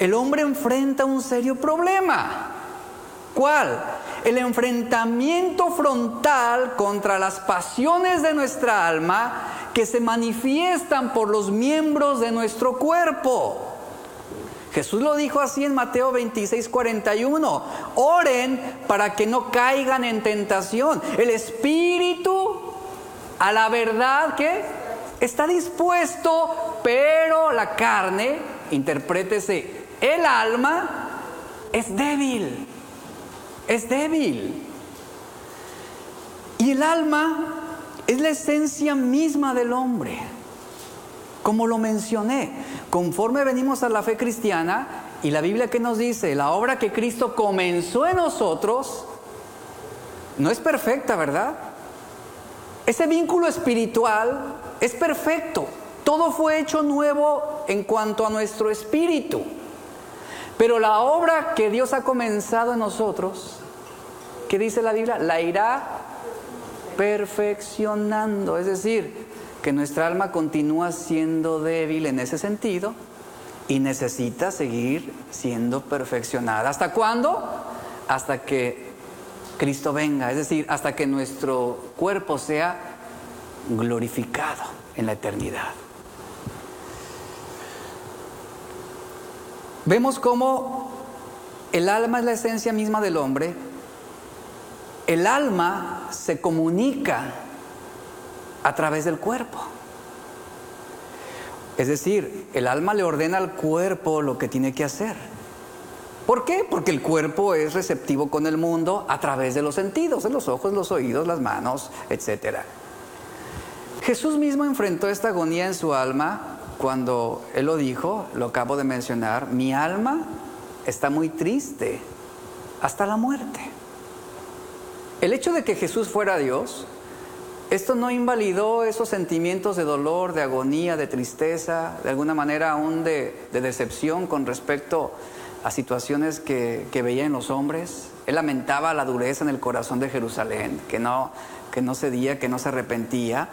el hombre enfrenta un serio problema. ¿Cuál? El enfrentamiento frontal contra las pasiones de nuestra alma que se manifiestan por los miembros de nuestro cuerpo. Jesús lo dijo así en Mateo 26, 41. Oren para que no caigan en tentación. El espíritu a la verdad que está dispuesto, pero la carne, interprétese el alma es débil, es débil. Y el alma es la esencia misma del hombre. Como lo mencioné, conforme venimos a la fe cristiana y la Biblia que nos dice, la obra que Cristo comenzó en nosotros, no es perfecta, ¿verdad? Ese vínculo espiritual es perfecto. Todo fue hecho nuevo en cuanto a nuestro espíritu. Pero la obra que Dios ha comenzado en nosotros, ¿qué dice la Biblia? La irá perfeccionando. Es decir, que nuestra alma continúa siendo débil en ese sentido y necesita seguir siendo perfeccionada. ¿Hasta cuándo? Hasta que Cristo venga, es decir, hasta que nuestro cuerpo sea glorificado en la eternidad. Vemos cómo el alma es la esencia misma del hombre. El alma se comunica a través del cuerpo. Es decir, el alma le ordena al cuerpo lo que tiene que hacer. ¿Por qué? Porque el cuerpo es receptivo con el mundo a través de los sentidos, de los ojos, los oídos, las manos, etc. Jesús mismo enfrentó esta agonía en su alma cuando Él lo dijo, lo acabo de mencionar, mi alma está muy triste hasta la muerte. El hecho de que Jesús fuera Dios, esto no invalidó esos sentimientos de dolor, de agonía, de tristeza, de alguna manera aún de, decepción con respecto a situaciones que, veía en los hombres. Él lamentaba la dureza en el corazón de Jerusalén, que no, que no cedía, que no se arrepentía.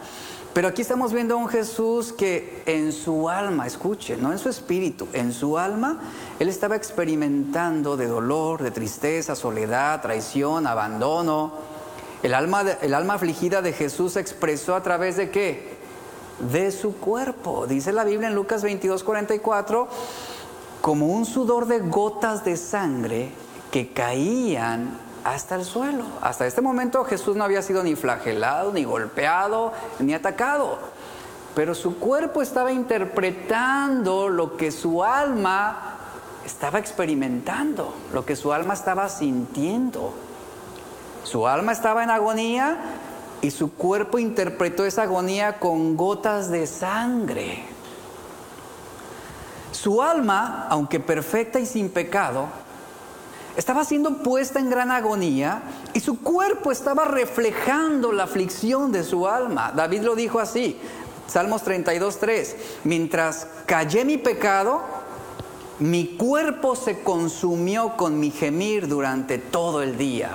Pero aquí estamos viendo a un Jesús que en su alma, escuche, no en su espíritu, en su alma, él estaba experimentando de dolor, de tristeza, soledad, traición, abandono. El alma, el alma afligida de Jesús se expresó a través de qué? De su cuerpo. Dice la Biblia en Lucas 22, 44, como un sudor de gotas de sangre que caían hasta el suelo. Hasta este momento Jesús no había sido ni flagelado, ni golpeado, ni atacado. Pero su cuerpo estaba interpretando lo que su alma estaba experimentando, lo que su alma estaba sintiendo. Su alma estaba en agonía y su cuerpo interpretó esa agonía con gotas de sangre. Su alma, aunque perfecta y sin pecado, estaba siendo puesta en gran agonía y su cuerpo estaba reflejando la aflicción de su alma. David lo dijo así, Salmos 32, 3, mientras callé mi pecado, mi cuerpo se consumió con mi gemir durante todo el día.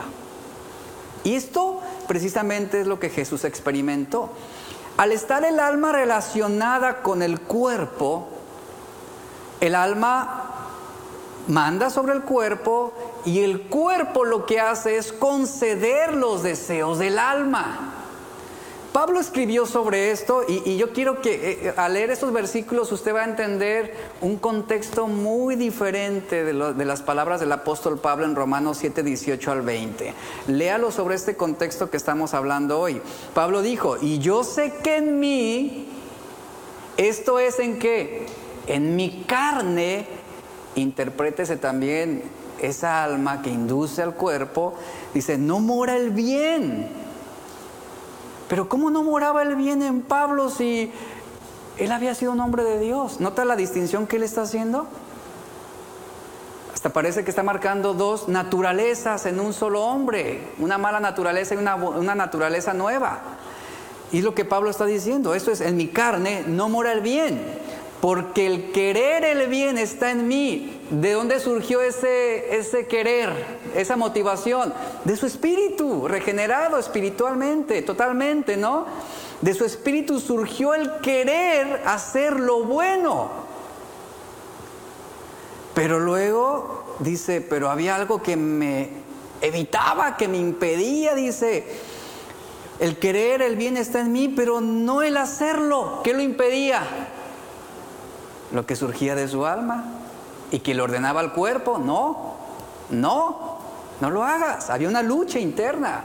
Y esto precisamente es lo que Jesús experimentó. Al estar el alma relacionada con el cuerpo, el alma manda sobre el cuerpo y el cuerpo lo que hace es conceder los deseos del alma. Pablo escribió sobre esto y, yo quiero que eh, eh, al leer estos versículos usted va a entender un contexto muy diferente de, de, las palabras del apóstol Pablo en Romanos 7, 18 al 20. Léalo sobre este contexto que estamos hablando hoy. Pablo dijo, y yo sé que en mí, esto es en qué? En mi carne, interprétese también esa alma que induce al cuerpo, dice, no mora el bien pero ¿cómo no moraba el bien en Pablo si él había sido un hombre de Dios? ¿Nota la distinción que él está haciendo? Hasta parece que está marcando dos naturalezas en un solo hombre, una mala naturaleza y una, una naturaleza nueva. Y lo que Pablo está diciendo, esto es, en mi carne no mora el bien, porque el querer el bien está en mí, ¿De dónde surgió ese, ese querer, esa motivación? De su espíritu, regenerado espiritualmente, totalmente, ¿no? De su espíritu surgió el querer hacer lo bueno. Pero luego dice, pero había algo que me evitaba, que me impedía, dice, el querer, el bien está en mí, pero no el hacerlo. ¿Qué lo impedía? Lo que surgía de su alma y que le ordenaba al cuerpo, no, no, no lo hagas. Había una lucha interna.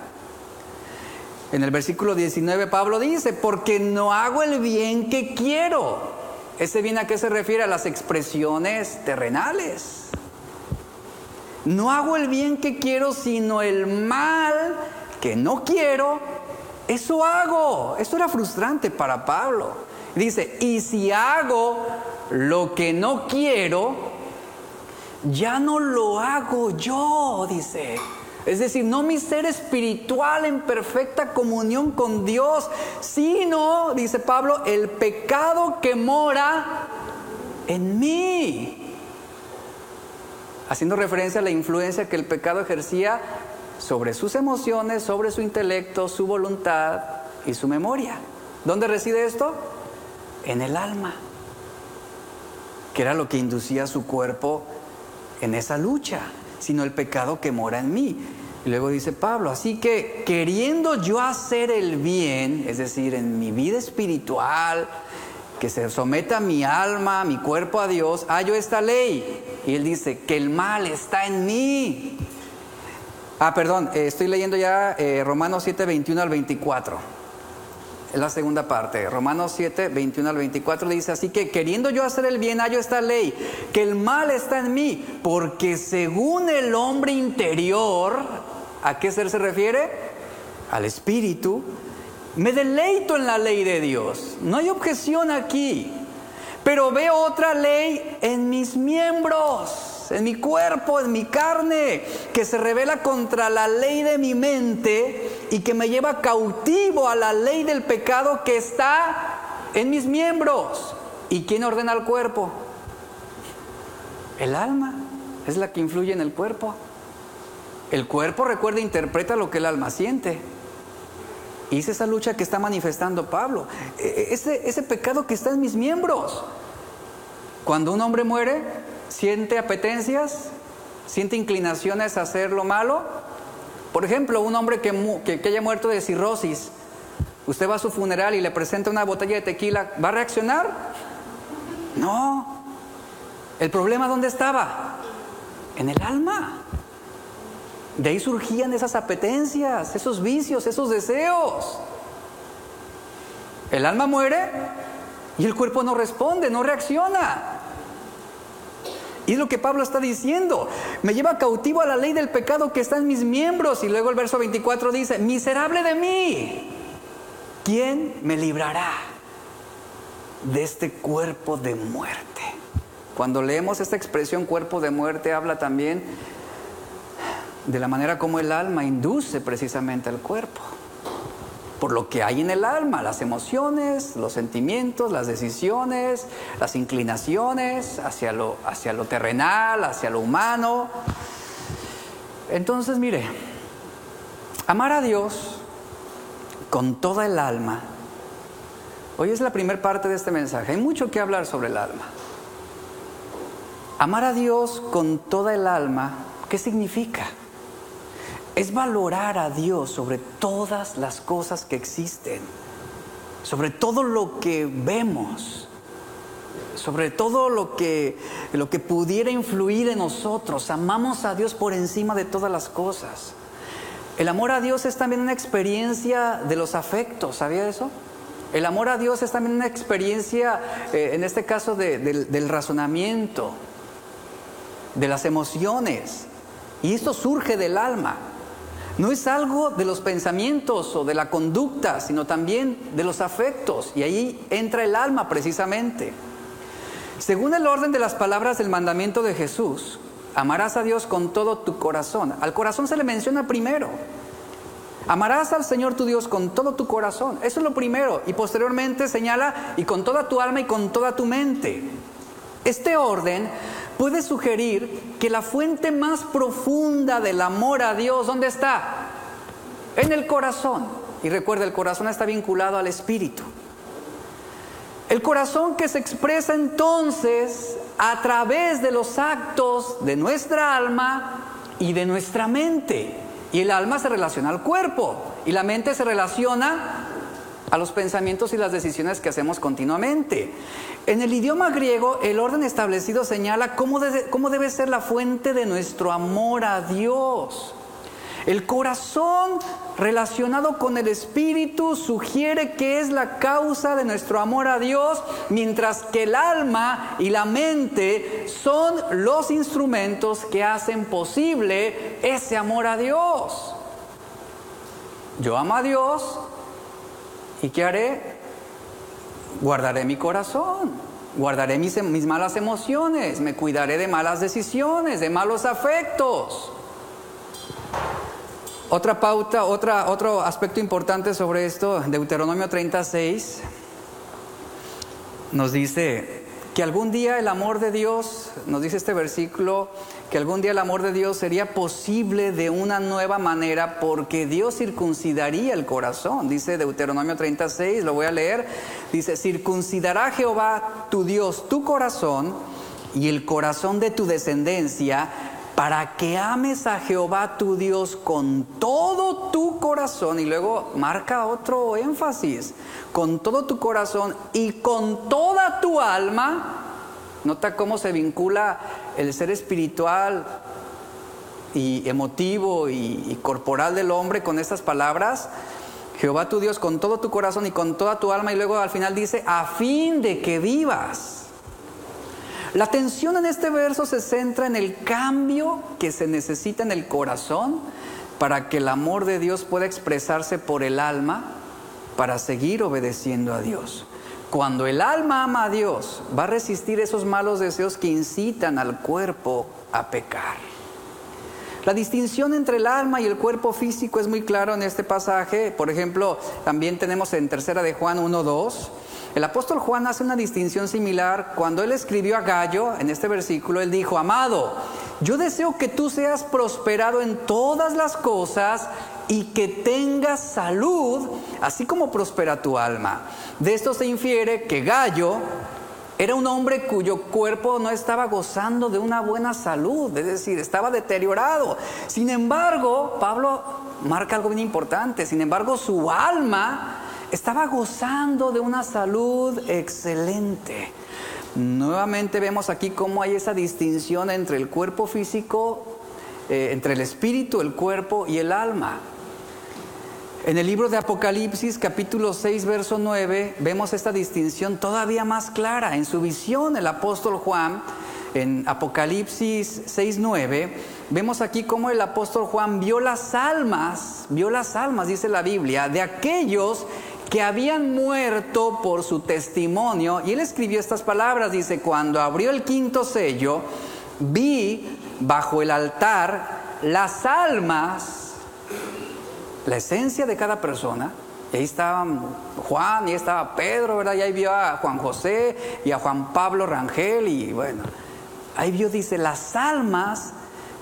En el versículo 19 Pablo dice, porque no hago el bien que quiero. ¿Ese bien a qué se refiere? A las expresiones terrenales. No hago el bien que quiero, sino el mal que no quiero. Eso hago. Esto era frustrante para Pablo. Dice, y si hago lo que no quiero, ya no lo hago yo, dice. Es decir, no mi ser espiritual en perfecta comunión con Dios, sino, dice Pablo, el pecado que mora en mí. Haciendo referencia a la influencia que el pecado ejercía sobre sus emociones, sobre su intelecto, su voluntad y su memoria. ¿Dónde reside esto? En el alma, que era lo que inducía su cuerpo en esa lucha, sino el pecado que mora en mí. Y luego dice Pablo, así que queriendo yo hacer el bien, es decir, en mi vida espiritual, que se someta mi alma, mi cuerpo a Dios, hallo esta ley. Y él dice, que el mal está en mí. Ah, perdón, eh, estoy leyendo ya eh, Romanos 7, 21 al 24. La segunda parte. Romanos 7, 21 al 24 dice, así que queriendo yo hacer el bien, hallo esta ley, que el mal está en mí, porque según el hombre interior, ¿a qué ser se refiere? Al espíritu, me deleito en la ley de Dios. No hay objeción aquí, pero veo otra ley en mis miembros en mi cuerpo, en mi carne, que se revela contra la ley de mi mente y que me lleva cautivo a la ley del pecado que está en mis miembros. ¿Y quién ordena el cuerpo? El alma es la que influye en el cuerpo. El cuerpo, recuerda, interpreta lo que el alma siente. Y es esa lucha que está manifestando Pablo. E, e, ese, ese pecado que está en mis miembros. Cuando un hombre muere, siente apetencias, siente inclinaciones a hacer lo malo, Por ejemplo, un hombre que, que haya muerto de cirrosis, usted va a su funeral y le presenta una botella de tequila, ¿va a reaccionar? No. ¿El problema dónde estaba? En el alma. De ahí surgían esas apetencias, esos vicios, esos deseos. El alma muere y el cuerpo no responde, no reacciona. Y es lo que Pablo está diciendo. Me lleva cautivo a la ley del pecado que está en mis miembros. Y luego el verso 24 dice, miserable de mí. ¿Quién me librará de este cuerpo de muerte? Cuando leemos esta expresión cuerpo de muerte, habla también de la manera como el alma induce precisamente al cuerpo. Por lo que hay en el alma, las emociones, los sentimientos, las decisiones, las inclinaciones hacia lo, hacia lo terrenal, hacia lo humano. Entonces, mire, amar a Dios con toda el alma. Hoy es la primera parte de este mensaje. Hay mucho que hablar sobre el alma. Amar a Dios con toda el alma, ¿qué significa? Es valorar a Dios sobre todas las cosas que existen, sobre todo lo que vemos, sobre todo lo que, lo que pudiera influir en nosotros. Amamos a Dios por encima de todas las cosas. El amor a Dios es también una experiencia de los afectos, ¿sabía eso? El amor a Dios es también una experiencia, eh, en este caso, del razonamiento, de las emociones. Y esto surge del alma. No es algo de los pensamientos o de la conducta, sino también de los afectos. Y ahí entra el alma precisamente. Según el orden de las palabras del mandamiento de Jesús, amarás a Dios con todo tu corazón. Al corazón se le menciona primero. Amarás al Señor tu Dios con todo tu corazón. Eso es lo primero. Y posteriormente señala, y con toda tu alma y con toda tu mente. Este orden puede sugerir que la fuente más profunda del amor a Dios, ¿dónde está? En el corazón. Y recuerda, el corazón está vinculado al espíritu. El corazón que se expresa entonces a través de los actos de nuestra alma y de nuestra mente. Y el alma se relaciona al cuerpo y la mente se relaciona a los pensamientos y las decisiones que hacemos continuamente. En el idioma griego, el orden establecido señala cómo debe, ser la fuente de nuestro amor a Dios. El corazón relacionado con el espíritu sugiere que es la causa de nuestro amor a Dios, mientras que el alma y la mente son los instrumentos que hacen posible ese amor a Dios. Yo amo a Dios, ¿Y qué haré? Guardaré mi corazón, guardaré mis, malas emociones, me cuidaré de malas decisiones, de malos afectos. Otra pauta, otra, otro aspecto importante sobre esto, Deuteronomio 36, nos dice que algún día el amor de Dios, nos dice este versículo, que algún día el amor de Dios sería posible de una nueva manera porque Dios circuncidaría el corazón. Dice Deuteronomio 36, lo voy a leer. Dice, circuncidará Jehová tu Dios tu corazón y el corazón de tu descendencia para que ames a Jehová tu Dios con todo tu corazón. Y luego marca otro énfasis, con todo tu corazón y con toda tu alma. Nota cómo se vincula el ser espiritual y emotivo y, corporal del hombre con estas palabras. Jehová tu Dios con todo tu corazón y con toda tu alma y luego al final dice, a fin de que vivas. La atención en este verso se centra en el cambio que se necesita en el corazón para que el amor de Dios pueda expresarse por el alma para seguir obedeciendo a Dios. Cuando el alma ama a Dios, va a resistir esos malos deseos que incitan al cuerpo a pecar. La distinción entre el alma y el cuerpo físico es muy claro en este pasaje. Por ejemplo, también tenemos en tercera de Juan 1.2. El apóstol Juan hace una distinción similar. Cuando él escribió a Gallo, en este versículo, él dijo, amado, yo deseo que tú seas prosperado en todas las cosas y que tengas salud, así como prospera tu alma. De esto se infiere que Gallo era un hombre cuyo cuerpo no estaba gozando de una buena salud, es decir, estaba deteriorado. Sin embargo, Pablo marca algo bien importante. Sin embargo, su alma estaba gozando de una salud excelente. Nuevamente vemos aquí cómo hay esa distinción entre el cuerpo físico, eh, entre el espíritu, el cuerpo y el alma. En el libro de Apocalipsis, capítulo 6, verso 9, vemos esta distinción todavía más clara. En su visión, el apóstol Juan, en Apocalipsis 6, 9, vemos aquí cómo el apóstol Juan vio las almas, vio las almas, dice la Biblia, de aquellos que habían muerto por su testimonio. Y él escribió estas palabras, dice, cuando abrió el quinto sello, vi bajo el altar las almas la esencia de cada persona. Y ahí estaba Juan, y ahí estaba Pedro, ¿verdad? Y ahí vio a Juan José y a Juan Pablo Rangel, y bueno, ahí vio, dice, las almas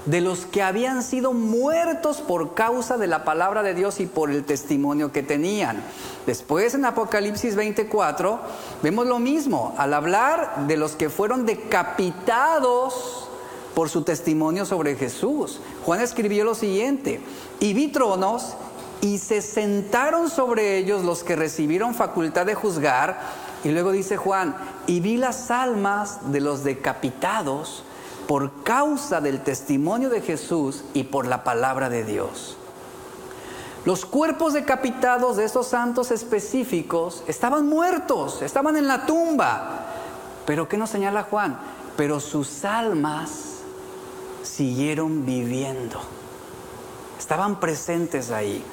de los que habían sido muertos por causa de la palabra de Dios y por el testimonio que tenían. Después en Apocalipsis 24 vemos lo mismo, al hablar de los que fueron decapitados por su testimonio sobre Jesús. Juan escribió lo siguiente, y vi tronos y se sentaron sobre ellos los que recibieron facultad de juzgar. Y luego dice Juan, y vi las almas de los decapitados por causa del testimonio de Jesús y por la palabra de Dios. Los cuerpos decapitados de esos santos específicos estaban muertos, estaban en la tumba. Pero ¿qué nos señala Juan? Pero sus almas siguieron viviendo. Estaban presentes ahí.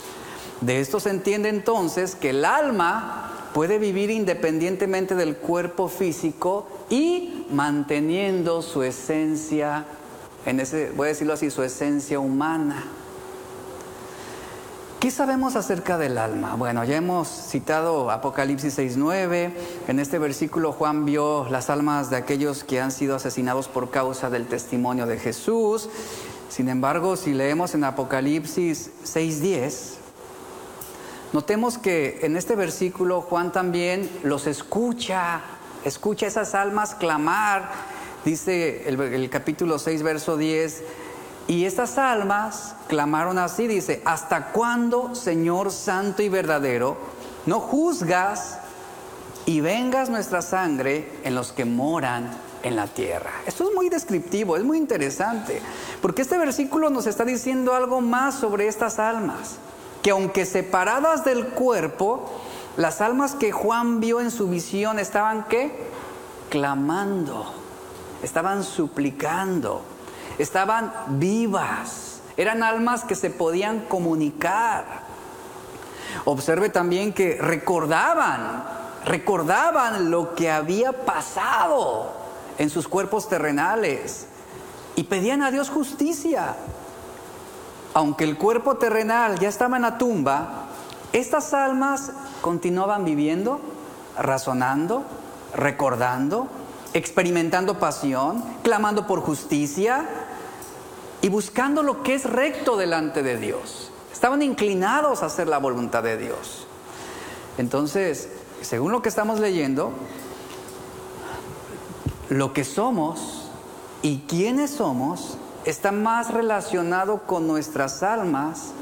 De esto se entiende entonces que el alma puede vivir independientemente del cuerpo físico y manteniendo su esencia, en ese, voy a decirlo así, su esencia humana. ¿Qué sabemos acerca del alma? Bueno, ya hemos citado Apocalipsis 6.9. En este versículo Juan vio las almas de aquellos que han sido asesinados por causa del testimonio de Jesús. Sin embargo, si leemos en Apocalipsis 6.10, Notemos que en este versículo Juan también los escucha, escucha esas almas clamar, dice el, capítulo 6, verso 10, y estas almas clamaron así, dice, ¿hasta cuándo, Señor Santo y verdadero, no juzgas y vengas nuestra sangre en los que moran en la tierra? Esto es muy descriptivo, es muy interesante, porque este versículo nos está diciendo algo más sobre estas almas que aunque separadas del cuerpo, las almas que Juan vio en su visión estaban qué? Clamando, estaban suplicando, estaban vivas, eran almas que se podían comunicar. Observe también que recordaban, recordaban lo que había pasado en sus cuerpos terrenales y pedían a Dios justicia aunque el cuerpo terrenal ya estaba en la tumba, estas almas continuaban viviendo, razonando, recordando, experimentando pasión, clamando por justicia y buscando lo que es recto delante de Dios. Estaban inclinados a hacer la voluntad de Dios. Entonces, según lo que estamos leyendo, lo que somos y quiénes somos está más relacionado con nuestras almas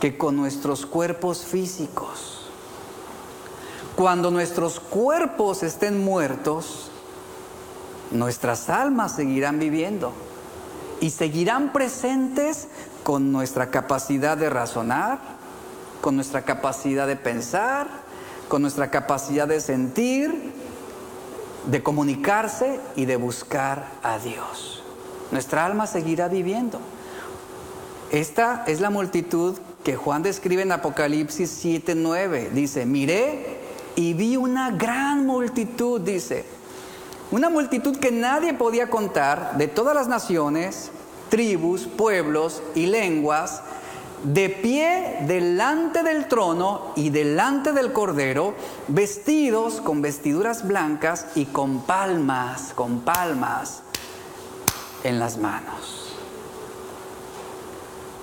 que con nuestros cuerpos físicos. Cuando nuestros cuerpos estén muertos, nuestras almas seguirán viviendo y seguirán presentes con nuestra capacidad de razonar, con nuestra capacidad de pensar, con nuestra capacidad de sentir, de comunicarse y de buscar a Dios nuestra alma seguirá viviendo. Esta es la multitud que Juan describe en Apocalipsis 7:9. Dice, miré y vi una gran multitud, dice, una multitud que nadie podía contar, de todas las naciones, tribus, pueblos y lenguas, de pie delante del trono y delante del cordero, vestidos con vestiduras blancas y con palmas, con palmas en las manos.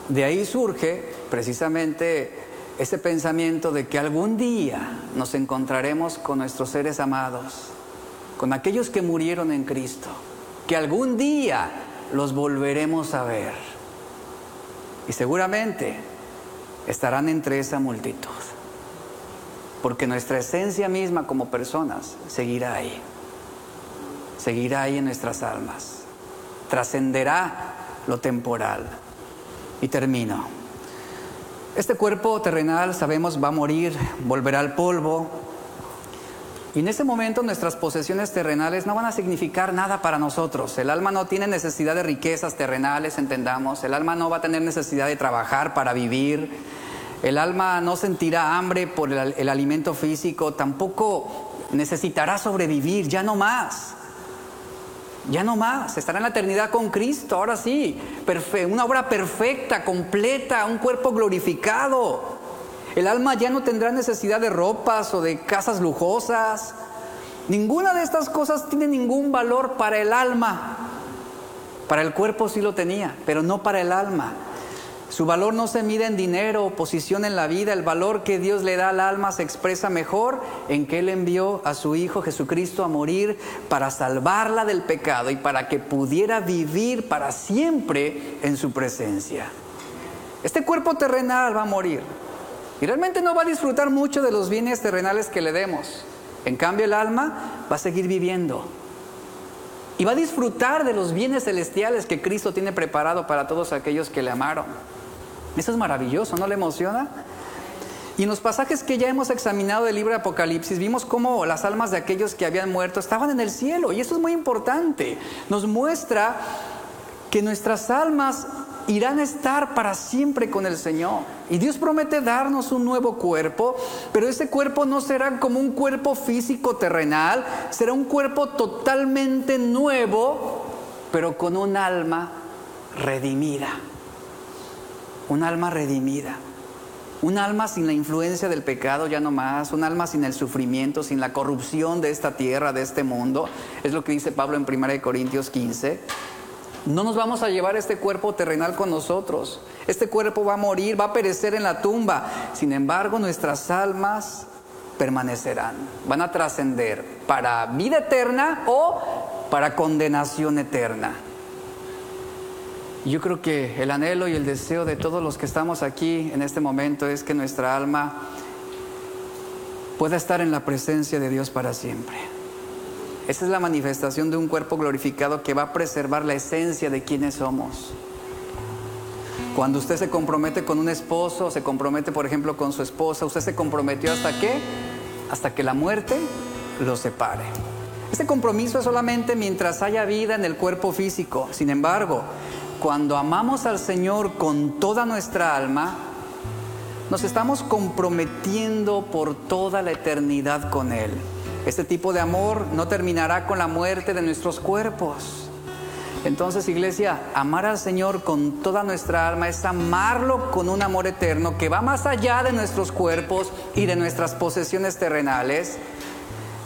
De ahí surge precisamente ese pensamiento de que algún día nos encontraremos con nuestros seres amados, con aquellos que murieron en Cristo, que algún día los volveremos a ver. Y seguramente estarán entre esa multitud. Porque nuestra esencia misma como personas seguirá ahí. Seguirá ahí en nuestras almas. Trascenderá lo temporal. Y termino. Este cuerpo terrenal, sabemos, va a morir, volverá al polvo. Y en ese momento nuestras posesiones terrenales no van a significar nada para nosotros. El alma no tiene necesidad de riquezas terrenales, entendamos. El alma no va a tener necesidad de trabajar para vivir. El alma no sentirá hambre por el, el alimento físico, tampoco necesitará sobrevivir, ya no más. Ya no más, estará en la eternidad con Cristo, ahora sí, una obra perfecta, completa, un cuerpo glorificado. El alma ya no tendrá necesidad de ropas o de casas lujosas. Ninguna de estas cosas tiene ningún valor para el alma. Para el cuerpo sí lo tenía, pero no para el alma. Su valor no se mide en dinero o posición en la vida. El valor que Dios le da al alma se expresa mejor en que Él envió a su Hijo Jesucristo a morir para salvarla del pecado y para que pudiera vivir para siempre en su presencia. Este cuerpo terrenal va a morir y realmente no va a disfrutar mucho de los bienes terrenales que le demos. En cambio el alma va a seguir viviendo y va a disfrutar de los bienes celestiales que Cristo tiene preparado para todos aquellos que le amaron. Eso es maravilloso, ¿no le emociona? Y en los pasajes que ya hemos examinado del libro de Apocalipsis, vimos cómo las almas de aquellos que habían muerto estaban en el cielo. Y eso es muy importante. Nos muestra que nuestras almas irán a estar para siempre con el Señor. Y Dios promete darnos un nuevo cuerpo, pero ese cuerpo no será como un cuerpo físico terrenal, será un cuerpo totalmente nuevo, pero con un alma redimida un alma redimida, un alma sin la influencia del pecado ya no más, un alma sin el sufrimiento, sin la corrupción de esta tierra, de este mundo. Es lo que dice Pablo en 1 Corintios 15. No nos vamos a llevar este cuerpo terrenal con nosotros. Este cuerpo va a morir, va a perecer en la tumba. Sin embargo, nuestras almas permanecerán, van a trascender para vida eterna o para condenación eterna. Yo creo que el anhelo y el deseo de todos los que estamos aquí en este momento es que nuestra alma pueda estar en la presencia de Dios para siempre. Esa es la manifestación de un cuerpo glorificado que va a preservar la esencia de quienes somos. Cuando usted se compromete con un esposo, se compromete por ejemplo con su esposa, usted se comprometió hasta qué? Hasta que la muerte lo separe. Este compromiso es solamente mientras haya vida en el cuerpo físico. Sin embargo, cuando amamos al Señor con toda nuestra alma, nos estamos comprometiendo por toda la eternidad con Él. Este tipo de amor no terminará con la muerte de nuestros cuerpos. Entonces, iglesia, amar al Señor con toda nuestra alma es amarlo con un amor eterno que va más allá de nuestros cuerpos y de nuestras posesiones terrenales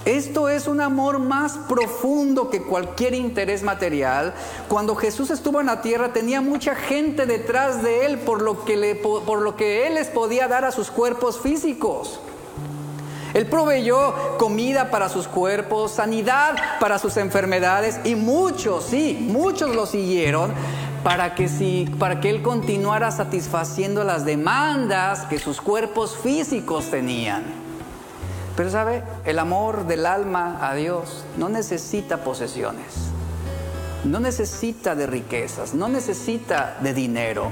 esto es un amor más profundo que cualquier interés material. Cuando Jesús estuvo en la tierra tenía mucha gente detrás de él por lo que, él les podía dar a sus cuerpos físicos. Él proveyó comida para sus cuerpos, sanidad para sus enfermedades y muchos, sí, muchos lo siguieron para que Él continuara satisfaciendo las demandas que sus cuerpos físicos tenían. Pero sabe, el amor del alma a Dios no necesita posesiones, no necesita de riquezas, no necesita de dinero.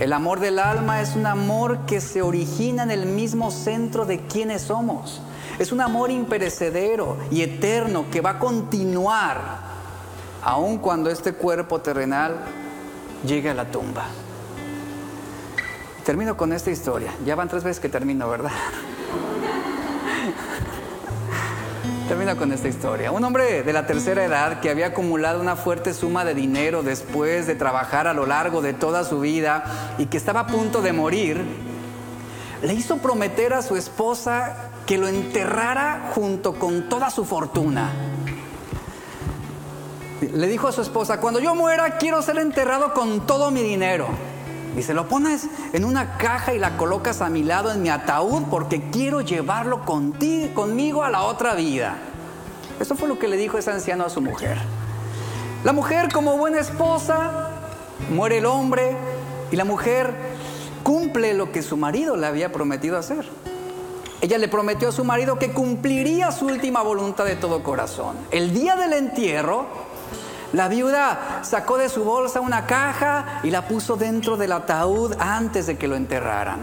El amor del alma es un amor que se origina en el mismo centro de quienes somos. Es un amor imperecedero y eterno que va a continuar aun cuando este cuerpo terrenal llegue a la tumba. Termino con esta historia. Ya van tres veces que termino, ¿verdad? Termino con esta historia. Un hombre de la tercera edad que había acumulado una fuerte suma de dinero después de trabajar a lo largo de toda su vida y que estaba a punto de morir, le hizo prometer a su esposa que lo enterrara junto con toda su fortuna. Le dijo a su esposa, cuando yo muera quiero ser enterrado con todo mi dinero. Dice, lo pones en una caja y la colocas a mi lado en mi ataúd porque quiero llevarlo contigo, conmigo a la otra vida. Eso fue lo que le dijo ese anciano a su mujer. La mujer como buena esposa, muere el hombre y la mujer cumple lo que su marido le había prometido hacer. Ella le prometió a su marido que cumpliría su última voluntad de todo corazón. El día del entierro, la viuda sacó de su bolsa una caja y la puso dentro del ataúd antes de que lo enterraran.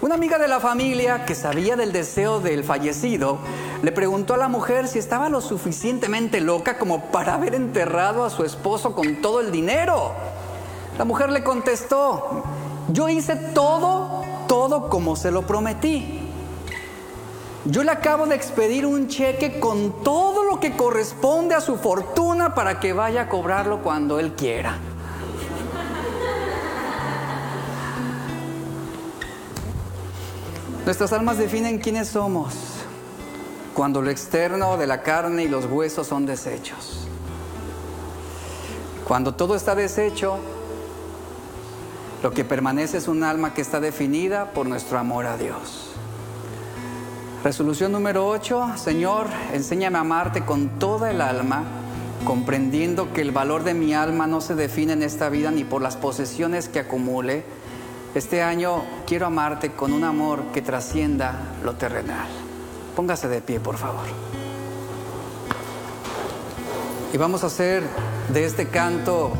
Una amiga de la familia que sabía del deseo del fallecido le preguntó a la mujer si estaba lo suficientemente loca como para haber enterrado a su esposo con todo el dinero. La mujer le contestó, yo hice todo, todo como se lo prometí. Yo le acabo de expedir un cheque con todo lo que corresponde a su fortuna para que vaya a cobrarlo cuando él quiera. Nuestras almas definen quiénes somos cuando lo externo de la carne y los huesos son deshechos. Cuando todo está deshecho, lo que permanece es un alma que está definida por nuestro amor a Dios. Resolución número 8, Señor, enséñame a amarte con toda el alma, comprendiendo que el valor de mi alma no se define en esta vida ni por las posesiones que acumule. Este año quiero amarte con un amor que trascienda lo terrenal. Póngase de pie, por favor. Y vamos a hacer de este canto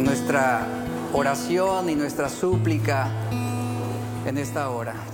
nuestra oración y nuestra súplica en esta hora.